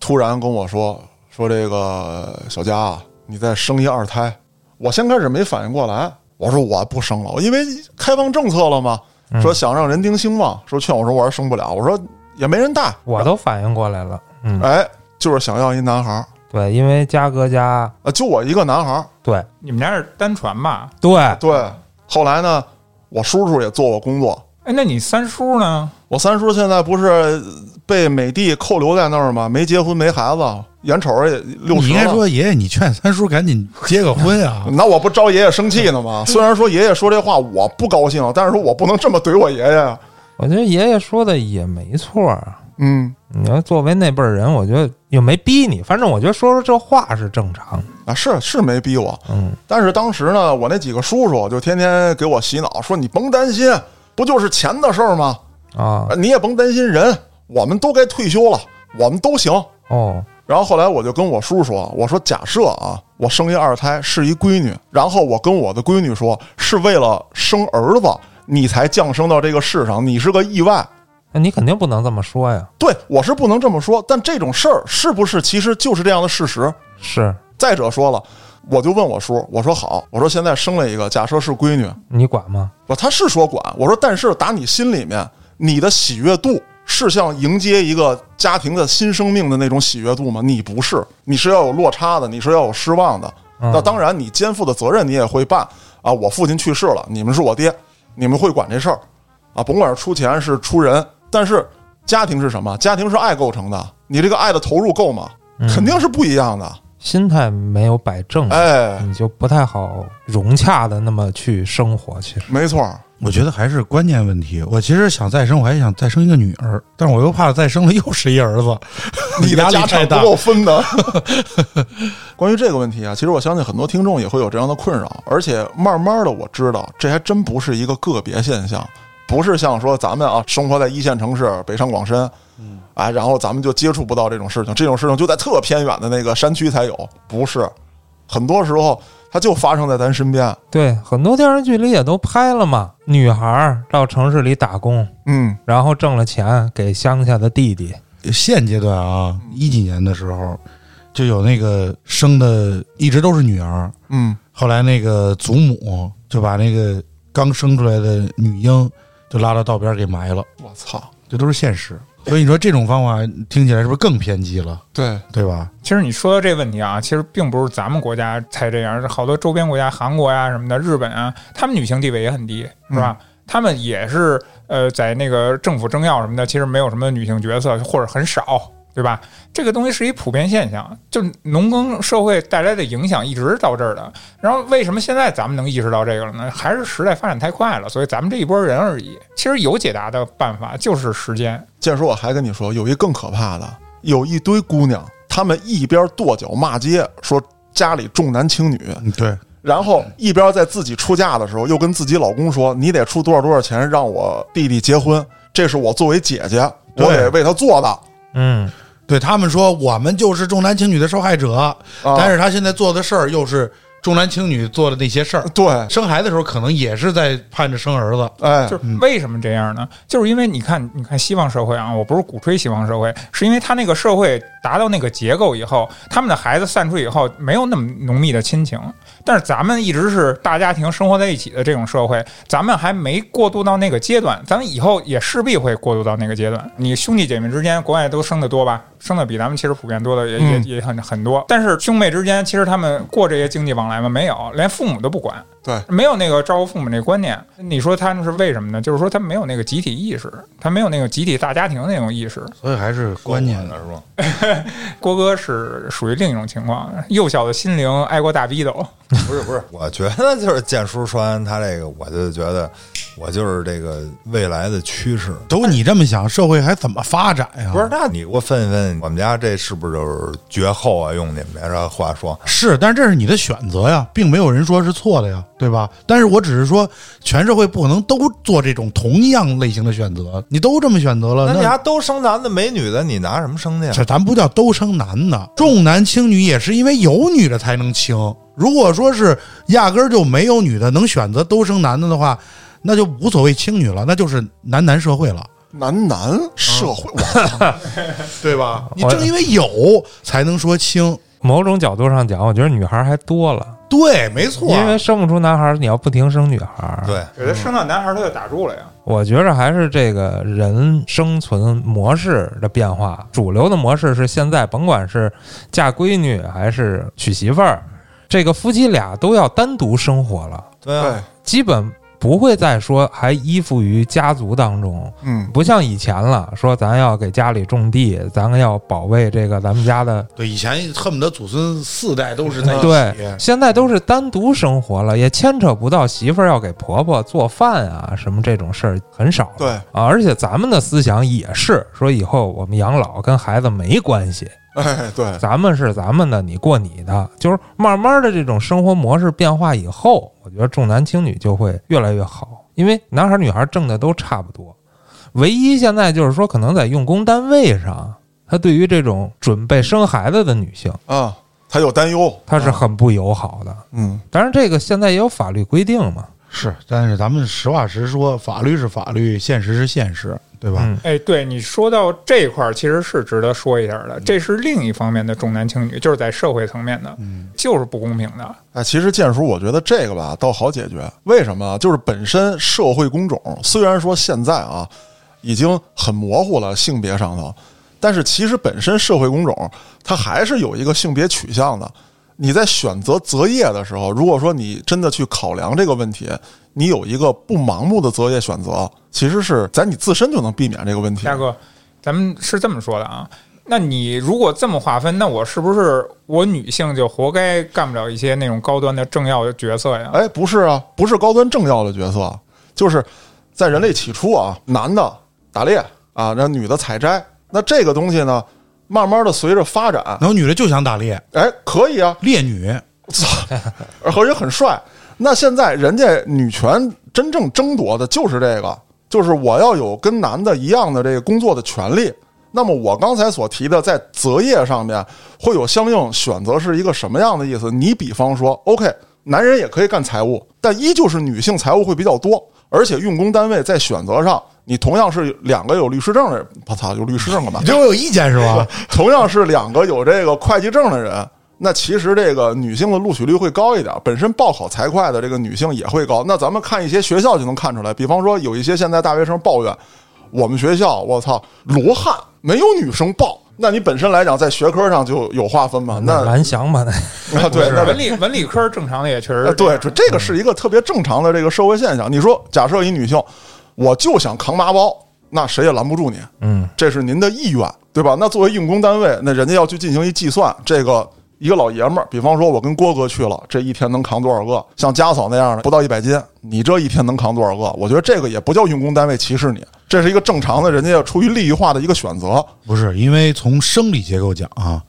突然跟我说说这个小佳啊，你再生一二胎。我先开始没反应过来，我说我不生了，因为开放政策了嘛，说想让人丁兴旺，说劝我说我说生不了，我说也没人带，我都反应过来了。嗯，哎，就是想要一男孩儿对，因为嘉哥家，啊，就我一个男孩儿。对你们家是单传吧？对，对，后来呢，我叔叔也做过工作。哎，那你三叔呢？我三叔现在不是被美帝扣留在那儿吗？没结婚，没孩子，眼瞅着也六十你应该。说爷爷，你劝三叔赶紧结个婚啊！*laughs* 那我不招爷爷生气呢吗？虽然说爷爷说这话我不高兴，但是说我不能这么怼我爷爷啊。我觉得爷爷说的也没错啊。嗯你要作为那辈人，我觉得又没逼你，反正我觉得说说这话是正常。啊，是是没逼我，嗯，但是当时呢，我那几个叔叔就天天给我洗脑，说你甭担心，不就是钱的事儿吗？啊啊，你也甭担心人，我们都该退休了，我们都行。哦，然后后来我就跟我叔说，我说假设啊，我生一二胎是一闺女，然后我跟我的闺女说，是为了生儿子你才降生到这个世上，你是个意外。那你肯定不能这么说呀。对我是不能这么说，但这种事儿是不是其实就是这样的事实？是再者说了，我就问我叔，我说好，我说现在生了一个，假设是闺女，你管吗？我他是说管，我说但是打你心里面，你的喜悦度是像迎接一个家庭的新生命的那种喜悦度吗？你不是，你是要有落差的，你是要有失望的。嗯那当然，你肩负的责任你也会办啊。我父亲去世了，你们是我爹，你们会管这事儿啊，甭管是出钱是出人，但是家庭是什么？家庭是爱构成的，你这个爱的投入够吗？肯定是不一样的。心态没有摆正，哎，你就不太好融洽的那么去生活。其实，没错儿，我觉得还是观念问题。我其实想再生，我还想再生一个女儿，但是我又怕再生了又是一儿子，*laughs* 你的家产不。够分的。*laughs* 关于这个问题啊，其实我相信很多听众也会有这样的困扰，而且慢慢的我知道，这还真不是一个个别现象，不是像说咱们啊生活在一线城市北上广深，嗯，哎，然后咱们就接触不到这种事情，这种事情就在特偏远的那个山区才有，不是，很多时候它就发生在咱身边。对很多电视剧里也都拍了嘛，女孩儿到城市里打工，嗯然后挣了钱给乡下的弟弟。现阶段啊，一几年的时候，就有那个生的一直都是女儿，嗯，后来那个祖母就把那个刚生出来的女婴就拉到道边给埋了，我操，这都是现实。所以你说这种方法听起来是不是更偏激了？对，对吧？其实你说到这问题啊，其实并不是咱们国家才这样，好多周边国家，韩国呀、什么的，日本啊，他们女性地位也很低，是吧？他们也是呃，在那个政府政要什么的，其实没有什么女性角色，或者很少，对吧？这个东西是一普遍现象，就农耕社会带来的影响一直到这儿的。然后为什么现在咱们能意识到这个了呢？还是时代发展太快了，所以咱们这一波人而已。其实有解答的办法，就是时间。建叔，我还跟你说，有一更可怕的，有一堆姑娘，她们一边跺脚骂街，说家里重男轻女，嗯，对，然后一边在自己出嫁的时候，又跟自己老公说：“你得出多少多少钱让我弟弟结婚，这是我作为姐姐，我对得为他做的。嗯，对他们说我们就是重男轻女的受害者，啊但是他现在做的事儿又是重男轻女做的那些事儿。对，生孩子的时候可能也是在盼着生儿子，哎，就是为什么这样呢？就是因为你看，你看西方社会啊，我不是鼓吹西方社会，是因为他那个社会达到那个结构以后，他们的孩子散出以后没有那么浓密的亲情。但是咱们一直是大家庭生活在一起的这种社会，咱们还没过渡到那个阶段，咱们以后也势必会过渡到那个阶段。你兄弟姐妹之间，国外都生的多吧？生的比咱们其实普遍多的也、也也很很多。但是兄妹之间，其实他们过这些经济往来吗？没有，连父母都不管。对，没有那个照顾父母那观念。你说他们是为什么呢？就是说他没有那个集体意识，他没有那个集体大家庭那种意识。所以还是观念的是吧？*laughs* 郭哥是属于另一种情况，幼小的心灵挨过大逼斗。不是不是，我觉得就是建叔说完他这个，我就觉得我就是这个未来的趋势。都你这么想，社会还怎么发展呀？不是，那你给我分析分析，我们家这是不是就是绝后啊？用你们这话说，是，但是这是你的选择呀，并没有人说是错的呀，对吧？但是我只是说，全社会不可能都做这种同样类型的选择，你都这么选择了，那那你还都生男的没女的，你拿什么生去啊？这咱不叫都生男的，重男轻女也是因为有女的才能轻。如果说是压根儿就没有女的能选择都生男的的话，那就无所谓轻女了，那就是男男社会了，男男社会，*laughs* 对吧？你正因为有才能说轻，某种角度上讲，我觉得女孩还多了，对，没错。因为生不出男孩，你要不停生女孩。，对，给他生到男孩，他就打住了呀。我觉着还是这个人生存模式的变化。主流的模式是现在，甭管是嫁闺女还是娶媳妇儿，这个夫妻俩都要单独生活了，对基本不会再说还依附于家族当中。嗯，不像以前了，说咱要给家里种地，咱要保卫这个咱们家的。对，以前恨不得祖孙四代都是在一起。对，现在都是单独生活了，也牵扯不到媳妇儿要给婆婆做饭啊什么这种事儿很少。对，啊，而且咱们的思想也是说，以后我们养老跟孩子没关系，哎，对，咱们是咱们的，你过你的。就是慢慢的这种生活模式变化以后，我觉得重男轻女就会越来越好，因为男孩女孩挣的都差不多，唯一现在就是说，可能在用工单位上，他对于这种准备生孩子的女性，啊，他有担忧，他是很不友好的。嗯，当然，这个现在也有法律规定嘛。是，但是咱们实话实说，法律是法律，现实是现实，对吧？嗯哎，对你说到这一块儿，其实是值得说一下的。这是另一方面的重男轻女，就是在社会层面的，就是不公平的。哎，其实建叔，我觉得这个吧倒好解决。为什么？就是本身社会工种，虽然说现在啊已经很模糊了性别上头，但是其实本身社会工种它还是有一个性别取向的。你在选择择业的时候，如果说你真的去考量这个问题，你有一个不盲目的择业选择，其实是在你自身就能避免这个问题。大哥，咱们是这么说的啊。那你如果这么划分，那我是不是我女性就活该干不了一些那种高端的政要的角色呀？哎，不是啊，不是高端政要的角色，就是在人类起初啊，男的打猎啊，那女的采摘，那这个东西呢，慢慢的随着发展，然后女的就想打猎，哎，可以啊，猎女，操 *laughs* 而且很帅。那现在人家女权真正争夺的就是这个，就是我要有跟男的一样的这个工作的权利。那么我刚才所提的在择业上面会有相应选择，是一个什么样的意思？你比方说，OK，男人也可以干财务，但依旧是女性财务会比较多，而且用工单位在选择上，你同样是两个有律师证的人，我操，有律师证干嘛你？对我有意见是吧？*laughs* 同样是两个有这个会计证的人，那其实这个女性的录取率会高一点。本身报考财会的这个女性也会高。那咱们看一些学校就能看出来，比方说有一些现在大学生抱怨，我们学校我操罗汉没有女生报，那你本身来讲在学科上就有划分嘛？那蓝翔嘛，那啊对，那文理文理科正常的也确实呃，对，这这这个是一个特别正常的这个社会现象。你说，假设一女性，我就想扛麻包，那谁也拦不住你，嗯，这是您的意愿，对吧？那作为用工单位，那人家要去进行一计算，这个一个老爷们儿，比方说我跟郭哥去了，这一天能扛多少个？像家嫂那样的不到一百斤，你这一天能扛多少个？我觉得这个也不叫用工单位歧视你，这是一个正常的，人家要出于利益化的一个选择。不是，因为从生理结构讲啊，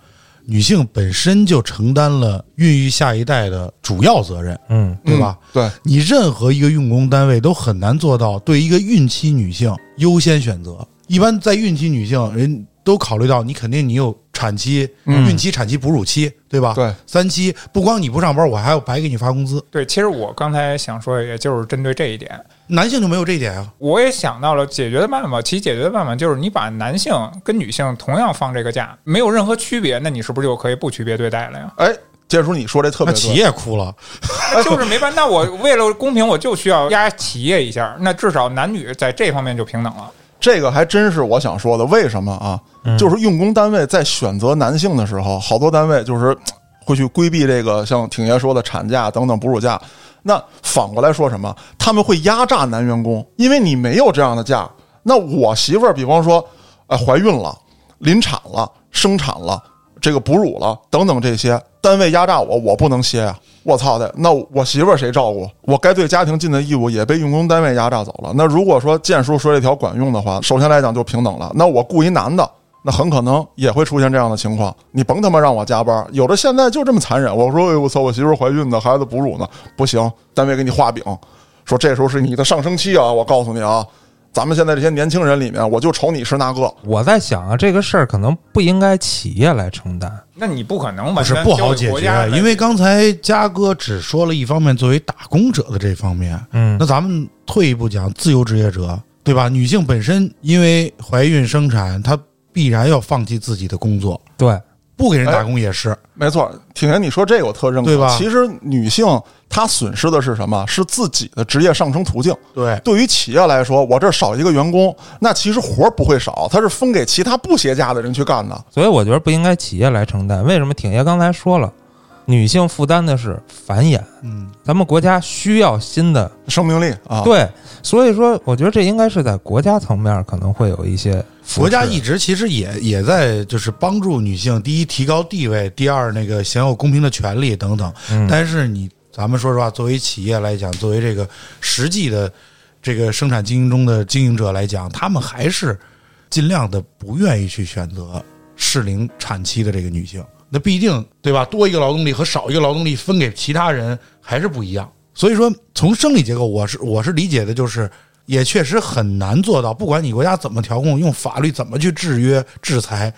女性本身就承担了孕育下一代的主要责任，嗯，对吧？对，你任何一个用工单位都很难做到对一个孕期女性优先选择。一般在孕期女性，人都考虑到你肯定你有产期、孕期、产期、哺乳期，对吧？对，三期不光你不上班，我还要白给你发工资。对。其实我刚才想说，也就是针对这一点，男性就没有这一点啊。我也想到了解决的办法。其解决的办法就是你把男性跟女性同样放这个假，没有任何区别，那你是不是就可以不区别对待了呀？哎，建叔，你说这特别企业哭了，*laughs* 就是没办，那我为了公平，我就需要压企业一下，那至少男女在这方面就平等了。这个还真是我想说的。为什么啊？就是用工单位在选择男性的时候，好多单位就是会去规避这个，像挺爷说的产假等等哺乳假。那反过来说什么？他们会压榨男员工，因为你没有这样的假。那我媳妇儿，比方说，呃，怀孕了、临产了、生产了、这个哺乳了等等这些，单位压榨我，我不能歇呀、我操的，那我媳妇儿谁照顾？我该对家庭尽的义务也被用工单位压榨走了。那如果说建叔说这条管用的话，首先来讲就平等了。那我雇一男的，那很可能也会出现这样的情况。你甭他妈让我加班，有的现在就这么残忍。我说，哎我操，我媳妇怀孕呢，孩子哺乳呢，不行，单位给你画饼，说这时候是你的上升期啊，我告诉你啊。咱们现在这些年轻人里面，我就瞅你是那个，我在想啊，这个事儿可能不应该企业来承担。那你不可能不完全是不好解决，来因为刚才嘉哥只说了一方面，作为打工者的这方面，嗯那咱们退一步讲，自由职业者，对吧？女性本身因为怀孕生产，她必然要放弃自己的工作，对，不给人打工也是。没错，挺爷，你说这个我特认可。对吧其实女性她损失的是什么？是自己的职业上升途径。对，对于企业来说，我这少一个员工，那其实活儿不会少，他是分给其他不歇假的人去干的。所以我觉得不应该企业来承担。为什么？挺爷刚才说了，女性负担的是繁衍，嗯，咱们国家需要新的，生命力啊，对，所以说我觉得这应该是在国家层面可能会有一些国家一直其实也也在就是帮助女性，第一提高地位，第二那个享有公平的权利等等。嗯。但是你咱们说实话，作为企业来讲，作为这个实际的这个生产经营中的经营者来讲，他们还是尽量的不愿意去选择适龄产期的这个女性。那毕竟对吧？多一个劳动力和少一个劳动力分给其他人还是不一样。所以说，从生理结构，我是我是理解的，就是也确实很难做到，不管你国家怎么调控，用法律怎么去制约制裁，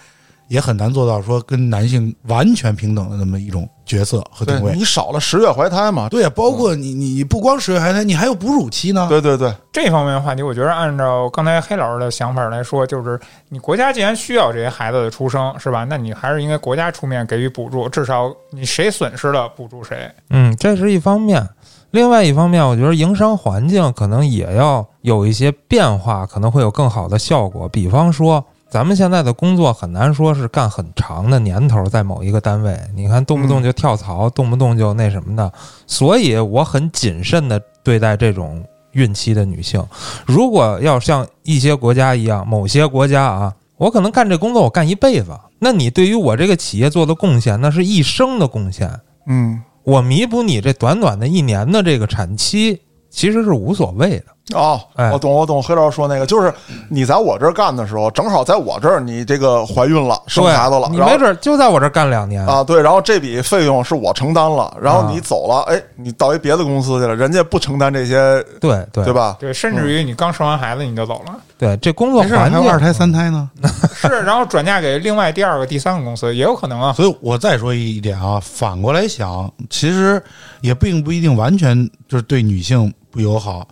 也很难做到说跟男性完全平等的那么一种角色和对定位。你少了十月怀胎嘛？对呀，包括你你不光十月怀胎，你还有哺乳期呢。对对对，这方面的话题，我觉得按照刚才黑老师的想法来说，就是你国家既然需要这些孩子的出生，是吧？那你还是应该国家出面给予补助，至少你谁损失了补助谁。嗯，这是一方面。另外一方面，我觉得营商环境可能也要有一些变化，可能会有更好的效果。比方说，咱们现在的工作很难说是干很长的年头，在某一个单位，你看动不动就跳槽，动不动就那什么的，所以我很谨慎的对待这种孕期的女性。如果要像一些国家一样，某些国家啊，我可能干这工作我干一辈子，那你对于我这个企业做的贡献，那是一生的贡献。嗯，我弥补你这短短的一年的这个产期，其实是无所谓的。哦，哎我懂，我懂。黑老师说那个，就是你在我这儿干的时候，正好在我这儿你这个怀孕了，生孩子了，然后你没准就在我这儿干两年。啊，对，然后这笔费用是我承担了，然后啊你走了，哎，你到一别的公司去了，人家不承担这些，对对对？吧？对，甚至于你刚生完孩子你就走了，对，这工作环境还有二胎、三胎呢。*laughs* 是，然后转嫁给另外第二个、第三个公司也有可能啊。所以我再说一点啊，反过来想，其实也并不一定完全就是对女性不友好。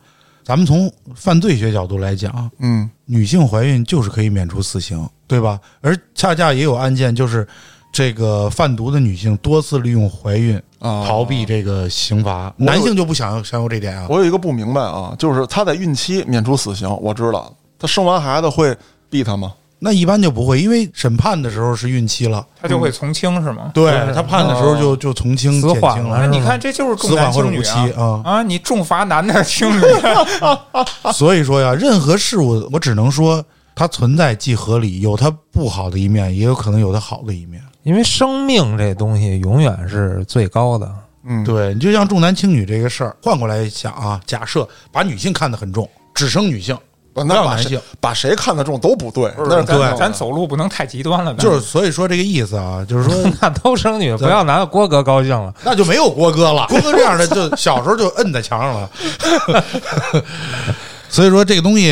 咱们从犯罪学角度来讲，嗯女性怀孕就是可以免除死刑，对吧？而恰恰也有案件，就是这个贩毒的女性多次利用怀孕啊，逃避这个刑罚，男性就不享享有这点啊。我有一个不明白啊，就是她在孕期免除死刑，我知道，她生完孩子会毙她吗？那一般就不会，因为审判的时候是孕期了，他就会从轻是吗？对他判的时候就就从轻死减轻了缓，你看，这就是重死男缓或者无期轻女啊！啊。啊，你重罚男的，轻女的，*laughs* 所以说呀，任何事物我只能说它存在即合理，有它不好的一面，也有可能有它好的一面。因为生命这东西永远是最高的。嗯，对你就像重男轻女这个事儿，换过来想啊，假设把女性看得很重，只生女性，那把谁要男性，把谁看得重都不对，不是那是对咱咱走路不能太极端了，咱 *laughs* 就是所以说这个意思啊，就是说 *laughs* 那都生女，不要拿郭哥高兴了。那就没有郭哥了，郭哥这样的就小时候就摁在墙上了。*laughs* 所以说这个东西，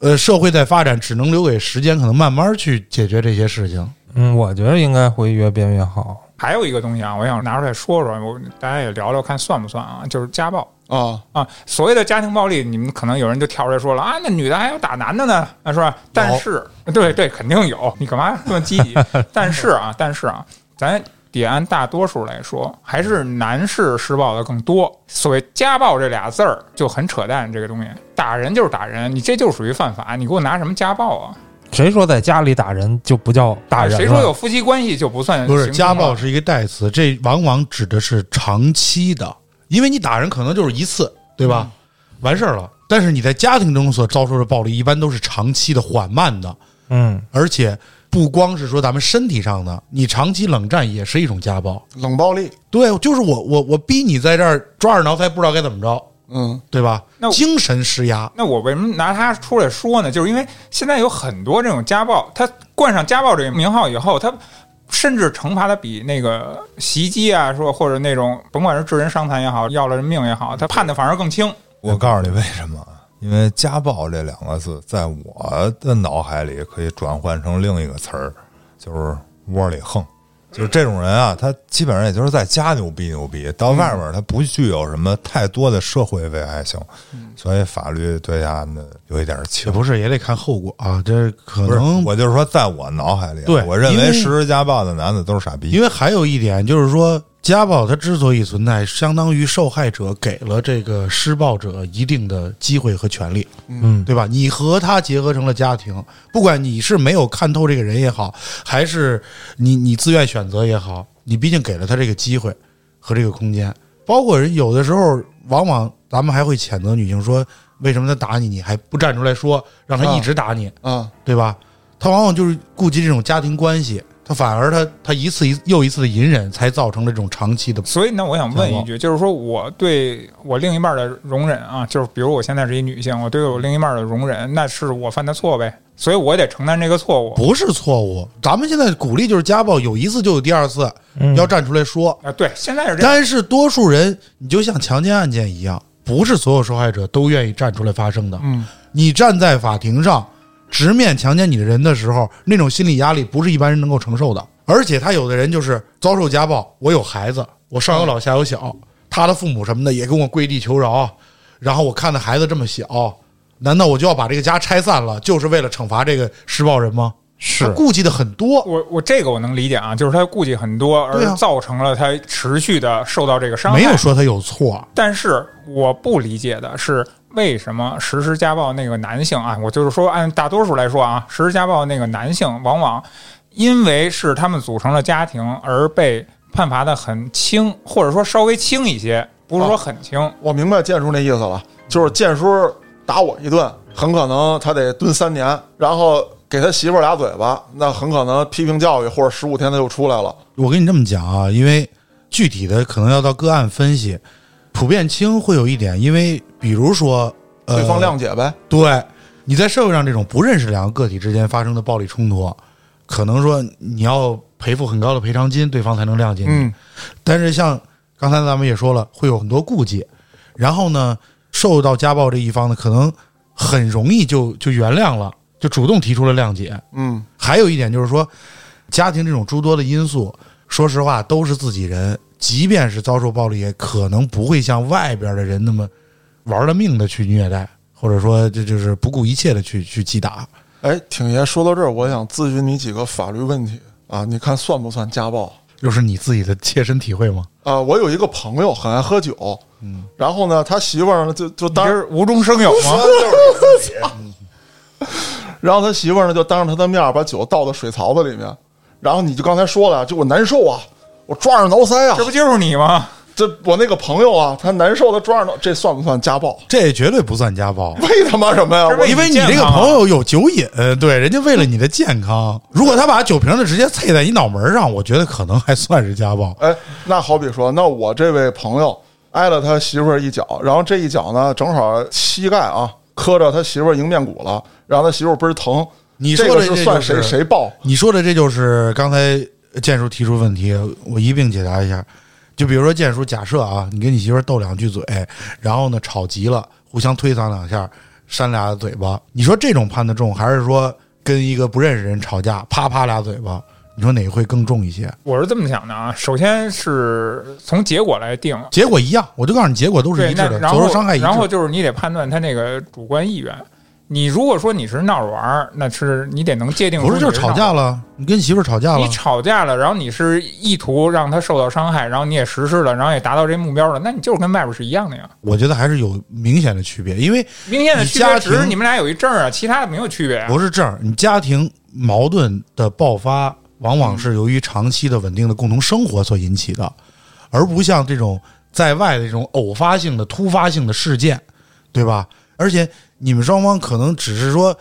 呃，社会在发展，只能留给时间，可能慢慢去解决这些事情。嗯，我觉得应该会越变越好。还有一个东西啊，我想拿出来说说，我大家也聊聊看算不算啊？就是家暴啊，啊，所谓的家庭暴力，你们可能有人就跳出来说了啊，那女的还要打男的呢，啊是吧？但是对对，肯定有，你干嘛这么积极？*laughs* 但是啊，但是啊，咱得按大多数来说，还是男士施暴的更多。所谓家暴这俩字儿就很扯淡，这个东西打人就是打人，你这就属于犯法，你给我拿什么家暴啊？谁说在家里打人就不叫打人？谁说有夫妻关系就不算不是家暴是一个代词，这往往指的是长期的，因为你打人可能就是一次，对吧？完事儿了。但是你在家庭中所遭受的暴力，一般都是长期的、缓慢的，嗯，而且不光是说咱们身体上的，你长期冷战也是一种家暴。冷暴力，对，就是我我我逼你在这儿抓耳挠腮，不知道该怎么着，嗯对吧那？精神施压，那我为什么拿他出来说呢？就是因为现在有很多这种家暴，他冠上家暴这个名号以后，他甚至惩罚的比那个袭击啊，说或者那种甭管是致人伤残也好，要了人命也好，他判的反而更轻。我告诉你为什么？因为家暴这两个字，在我的脑海里可以转换成另一个词儿，就是窝里横。就是这种人啊，他基本上也就是在家牛逼牛逼，到外边他不具有什么太多的社会危害性，所以法律对他呢有一点也轻。不是也得看后果啊。这可能，我就是说，在我脑海里我认为为实施家暴的男的都是傻逼。因为还有一点就是说，家暴它之所以存在，相当于受害者给了这个施暴者一定的机会和权利，嗯对吧？你和他结合成了家庭，不管你是没有看透这个人也好，还是你你自愿选择也好，你毕竟给了他这个机会和这个空间。包括人有的时候，往往咱们还会谴责女性说，为什么他打你，你还不站出来说，让他一直打你？啊，对吧？他往往就是顾及这种家庭关系，他反而他他一次一又一次的隐忍，才造成了这种长期的。所以呢，我想问一句，就是说我对我另一半的容忍啊，就是比如我现在是一女性，我对我另一半的容忍，那是我犯的错呗，所以我得承担这个错误。不是错误，咱们现在鼓励就是家暴，有一次就有第二次，嗯要站出来说。啊，对，现在是这样。但是多数人，你就像强奸案件一样，不是所有受害者都愿意站出来发声的。嗯，你站在法庭上直面强奸你的人的时候，那种心理压力不是一般人能够承受的。而且他有的人就是遭受家暴，我有孩子，我上有老下有小，他的父母什么的也跟我跪地求饶，然后我看到孩子这么小，难道我就要把这个家拆散了，就是为了惩罚这个施暴人吗？他是顾忌的很多，我我这个我能理解啊，就是他顾忌很多，而造成了他持续的受到这个伤害。没有说他有错。但是我不理解的是，为什么实施家暴那个男性啊？我就是说，按大多数来说啊，实施家暴那个男性往往因为是他们组成了家庭而被判罚的很轻，或者说稍微轻一些，不是说很轻。我明白建叔那意思了，就是建叔打我一顿，很可能他得蹲三年，然后给他媳妇儿俩嘴巴，那很可能批评教育或者十五天他就出来了。我跟你这么讲啊，因为具体的可能要到个案分析，普遍轻会有一点，因为比如说，呃，对方谅解呗，对，你在社会上这种不认识两个个体之间发生的暴力冲突，可能说你要赔付很高的赔偿金，对方才能谅解你。嗯但是像刚才咱们也说了，会有很多顾忌，然后呢，受到家暴这一方呢，可能很容易就就原谅了，就主动提出了谅解。嗯还有一点就是说，家庭这种诸多的因素，说实话都是自己人，即便是遭受暴力，也可能不会像外边的人那么玩了命的去虐待，或者说这就是不顾一切的去去击打。哎，挺爷说到这儿，我想咨询你几个法律问题啊，你看算不算家暴？又是你自己的切身体会吗？啊，我有一个朋友很爱喝酒，嗯，然后呢，他媳妇儿呢就就你当无中生有吗？*laughs* 然后他媳妇儿呢就当着他的面把酒倒到水槽子里面，然后你就刚才说了，就我难受啊，我抓耳挠腮啊这，不就是你吗？这我那个朋友啊，他难受，他抓耳挠，这算不算家暴？这绝对不算家暴。*laughs* 为他妈什么呀？我这为因为你这个朋友有酒瘾，对人家为了你的健康，如果他把酒瓶子直接啐在你脑门上，我觉得可能还算是家暴。哎，那好比说，那我这位朋友挨了他媳妇儿一脚，然后这一脚呢，正好膝盖啊磕着他媳妇儿迎面骨了，然后他媳妇儿倍儿疼。你说这个的这算谁就是谁暴？你说的这就是刚才建叔提出问题，我一并解答一下。就比如说建叔，假设啊，你跟你媳妇儿斗两句嘴，然后呢吵急了，互相推搡两下，扇俩嘴巴，你说这种判的重，还是说跟一个不认识人吵架，啪啪俩嘴巴，你说哪个会更重一些？我是这么想的啊，首先是从结果来定，结果一样，我就告诉你，结果都是，一致的，那然后伤害一致。然后就是你得判断他那个主观意愿。你如果说你是闹着玩儿，那是你得能界定出不是就是吵。架了，你跟媳妇儿吵架了你，吵架了，然后你是意图让他受到伤害，然后你也实施了，然后也达到这目标了，那你就是跟外边是一样的呀。我觉得还是有明显的区别，因为明显的家庭别只是你们俩有一证儿啊，其他的没有区别啊。不是这样，你家庭矛盾的爆发，往往是由于长期的稳定的共同生活所引起的，而不像这种在外的这种偶发性的、突发性的事件，对吧？而且你们双方可能只是说，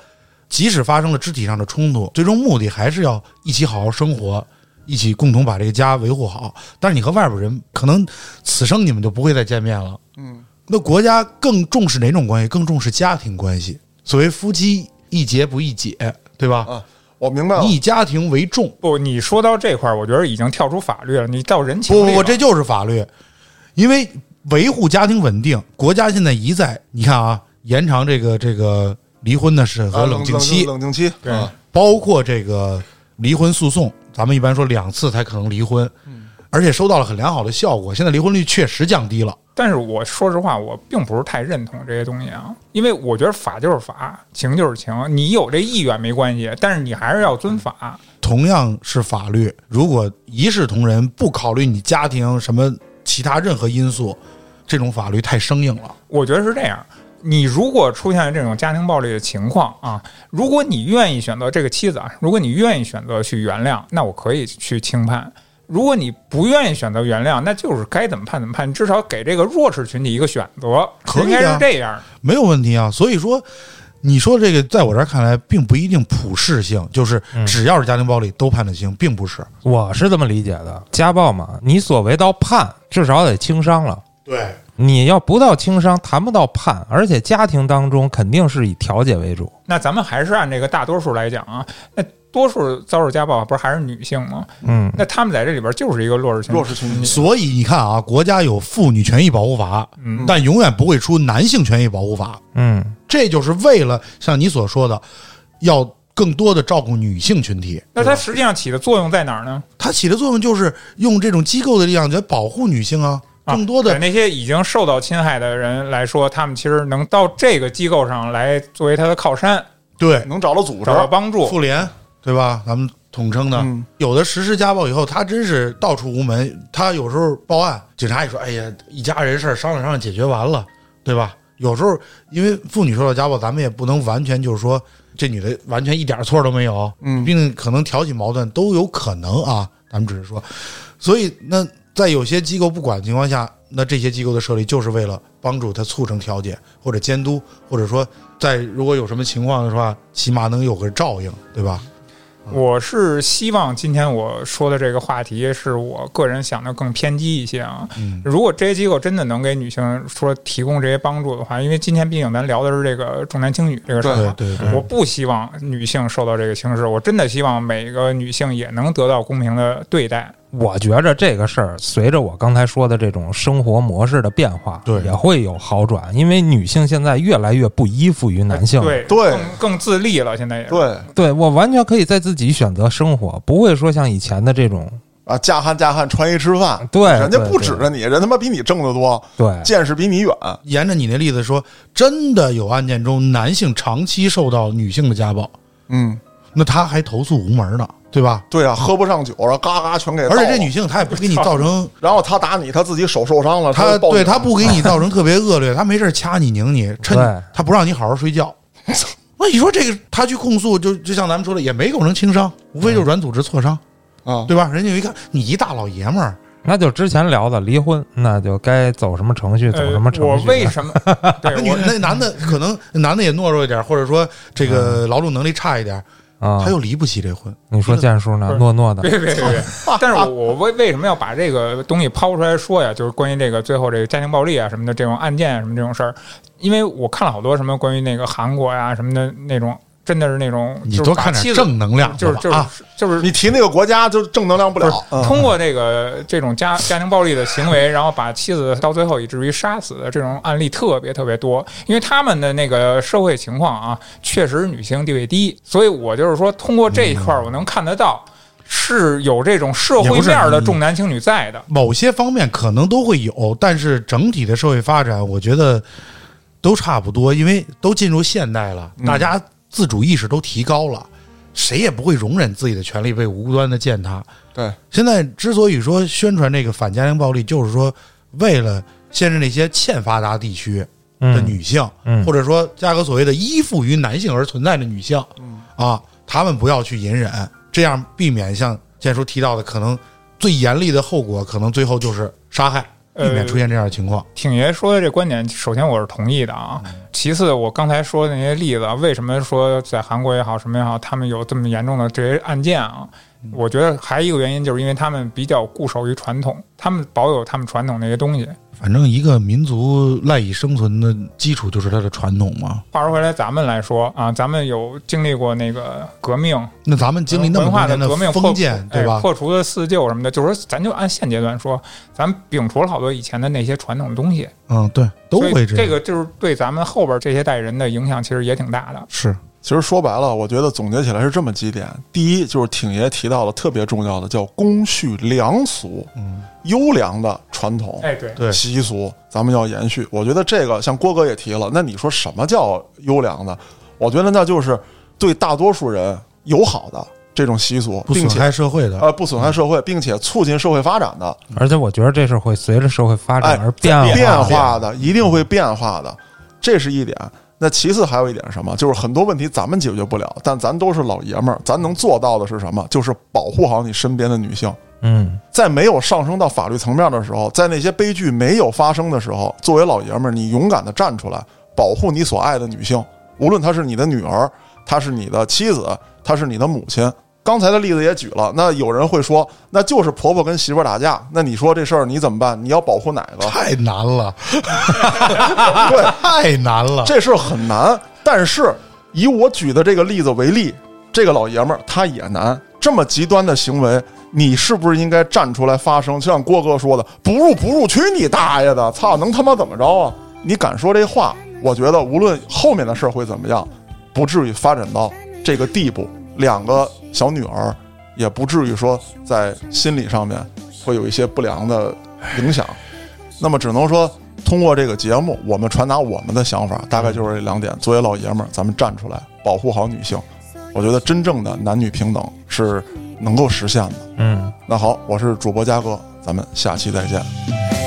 即使发生了肢体上的冲突，最终目的还是要一起好好生活，一起共同把这个家维护好。但是你和外边人，可能此生你们就不会再见面了。嗯，那国家更重视哪种关系？更重视家庭关系。所谓夫妻一结不易解，对吧？啊，我明白了你。以家庭为重。不，你说到这块儿，我觉得已经跳出法律了，你到人情不不不，这就是法律，因为维护家庭稳定，国家现在一再你看啊，延长这个这个离婚的审核啊冷静期，冷静期，对啊包括这个离婚诉讼，咱们一般说两次才可能离婚，而且收到了很良好的效果，现在离婚率确实降低了。但是我说实话，我并不是太认同这些东西啊，因为我觉得法就是法，情就是情，你有这意愿没关系，但是你还是要遵法。同样是法律，如果一视同仁，不考虑你家庭什么其他任何因素，这种法律太生硬了。我觉得是这样。你如果出现了这种家庭暴力的情况啊，如果你愿意选择这个妻子啊，如果你愿意选择去原谅，那我可以去轻判；如果你不愿意选择原谅，那就是该怎么判怎么判，你至少给这个弱势群体一个选择，可以啊应该是这样。没有问题啊。所以说，你说这个在我这儿看来，并不一定普适性，就是只要是家庭暴力都判得轻，并不是。我是这么理解的，家暴嘛，你所谓到判，至少得轻伤了。对，你要不到轻伤，谈不到判，而且家庭当中肯定是以调解为主。那咱们还是按这个大多数来讲啊，那多数遭受家暴不是还是女性吗？嗯，那他们在这里边就是一个弱势群体。弱势群体所以你看啊，国家有妇女权益保护法，嗯但永远不会出男性权益保护法。嗯，这就是为了像你所说的，要更多的照顾女性群体。那它实际上起的作用在哪儿呢？它起的作用就是用这种机构的力量来保护女性啊，啊更多的对那些已经受到侵害的人来说，他们其实能到这个机构上来作为他的靠山，对能找到组织找，到帮助。妇联，对吧？咱们统称的，嗯有的实施家暴以后，他真是到处无门。他有时候报案，警察也说：“哎呀，一家人事儿商量商量解决完了，对吧？有时候因为妇女受到家暴，咱们也不能完全就是说这女的完全一点错都没有，嗯毕竟可能挑起矛盾都有可能啊。咱们只是说，所以那在有些机构不管的情况下，那这些机构的设立就是为了帮助他促成调解或者监督，或者说在如果有什么情况的话，起码能有个照应，对吧？我是希望今天我说的这个话题是我个人想的更偏激一些啊。嗯如果这些机构真的能给女性说提供这些帮助的话，因为今天毕竟咱聊的是这个重男轻女这个事儿嘛，对对对，我不希望女性受到这个轻视，我真的希望每个女性也能得到公平的对待。我觉着这个事儿随着我刚才说的这种生活模式的变化，对。也会有好转，因为女性现在越来越不依附于男性。对。对。更更自立了，现在也。对。对我完全可以在自己选择生活，不会说像以前的这种啊，嫁汉嫁汉穿衣吃饭，对人家不指着你，人他妈比你挣得多，对。见识比你远，沿着你那例子说，真的有案件中男性长期受到女性的家暴，嗯，那他还投诉无门呢，对吧？对啊，喝不上酒，然后嘎嘎全给而且这女性她也不给你造成，*laughs* 然后她打你，她自己手受伤了，她对她不给你造成特别恶劣，她没事掐你拧你，趁对她不让你好好睡觉。*laughs* 那你说这个，她去控诉，就就像咱们说的，也没构成轻伤，无非就是软组织挫伤，啊，对吧？人家一看你一大老爷们儿，那就之前聊的离婚，那就该走什么程序走什么程序。呃我为什么？*laughs* 对那女那男的可能男的也懦弱一点，或者说这个劳动能力差一点，啊他？又离不起这婚。你说建叔呢？诺诺的，别别别别！*laughs* 但是我我为为什么要把这个东西抛出来说呀？就是关于这个最后这个家庭暴力啊什么的这种案件啊什么这种事儿，因为我看了好多什么关于那个韩国呀什么的那种，真的是那种你多看点正能量，就是就是啊，就是你提那个国家就正能量不了，嗯。通过这个这种家家庭暴力的行为，然后把妻子到最后以至于杀死的这种案例特别特别多，因为他们的那个社会情况啊，确实女性地位低，所以我就是说，通过这一块儿，我能看得到是有这种社会面儿的重男轻女在的。某些方面可能都会有，但是整体的社会发展，我觉得都差不多，因为都进入现代了，大家自主意识都提高了，谁也不会容忍自己的权利被无端的践踏。对，现在之所以说宣传这个反家庭暴力，就是说为了限制那些欠发达地区的嗯女性，嗯。或者说价格所谓的依附于男性而存在的女性，啊，她们不要去隐忍，这样避免像建叔提到的，可能最严厉的后果，可能最后就是杀害，避免呃出现这样的情况。挺爷说的这观点，首先我是同意的啊。其次，我刚才说的那些例子，为什么说在韩国也好，什么也好，他们有这么严重的这些案件啊？我觉得还一个原因，就是因为他们比较固守于传统，他们保有他们传统那些东西。反正一个民族赖以生存的基础就是它的传统嘛。话说回来，咱们来说啊，咱们有经历过那个革命，那咱们经历那么文化多年革命，破封建，对吧哎？破除的四旧什么的，就是说，咱就按现阶段说，咱们摒除了好多以前的那些传统的东西，嗯，对，都会样。这个就是对咱们后边这些代人的影响，其实也挺大的。是其实说白了，我觉得总结起来是这么几点：第一，就是挺爷提到的特别重要的，叫公序良俗，嗯，优良的传统哎，对，对习俗，咱们要延续。我觉得这个像郭哥也提了，那你说什么叫优良的？我觉得那就是对大多数人友好的这种习俗，不损并且害社会的。呃不损害社会，并且促进社会发展的，而且我觉得这是会随着社会发哎展而变化的。变化的，一定会变化的，这是一点。那其次还有一点是什么？就是很多问题咱们解决不了，但咱都是老爷们儿，咱能做到的是什么？就是保护好你身边的女性。嗯，在没有上升到法律层面的时候，在那些悲剧没有发生的时候，作为老爷们儿，你勇敢的站出来，保护你所爱的女性，无论她是你的女儿，她是你的妻子，她是你的母亲。刚才的例子也举了，那有人会说，那就是婆婆跟媳妇儿打架，那你说这事儿你怎么办？你要保护哪个？*laughs* 太难了，*laughs* 对，太难了。这事儿很难。但是以我举的这个例子为例，这个老爷们儿他也难。这么极端的行为，你是不是应该站出来发声？就像郭哥说的，不入不入，去你大爷的！操，能他妈怎么着啊？你敢说这话，我觉得无论后面的事儿会怎么样，不至于发展到这个地步。两个小女儿也不至于说在心理上面会有一些不良的影响。那么只能说，通过这个节目，我们传达我们的想法，大概就是这两点。作为老爷们儿，咱们站出来保护好女性，我觉得真正的男女平等是能够实现的。嗯，那好，我是主播嘉哥，咱们下期再见。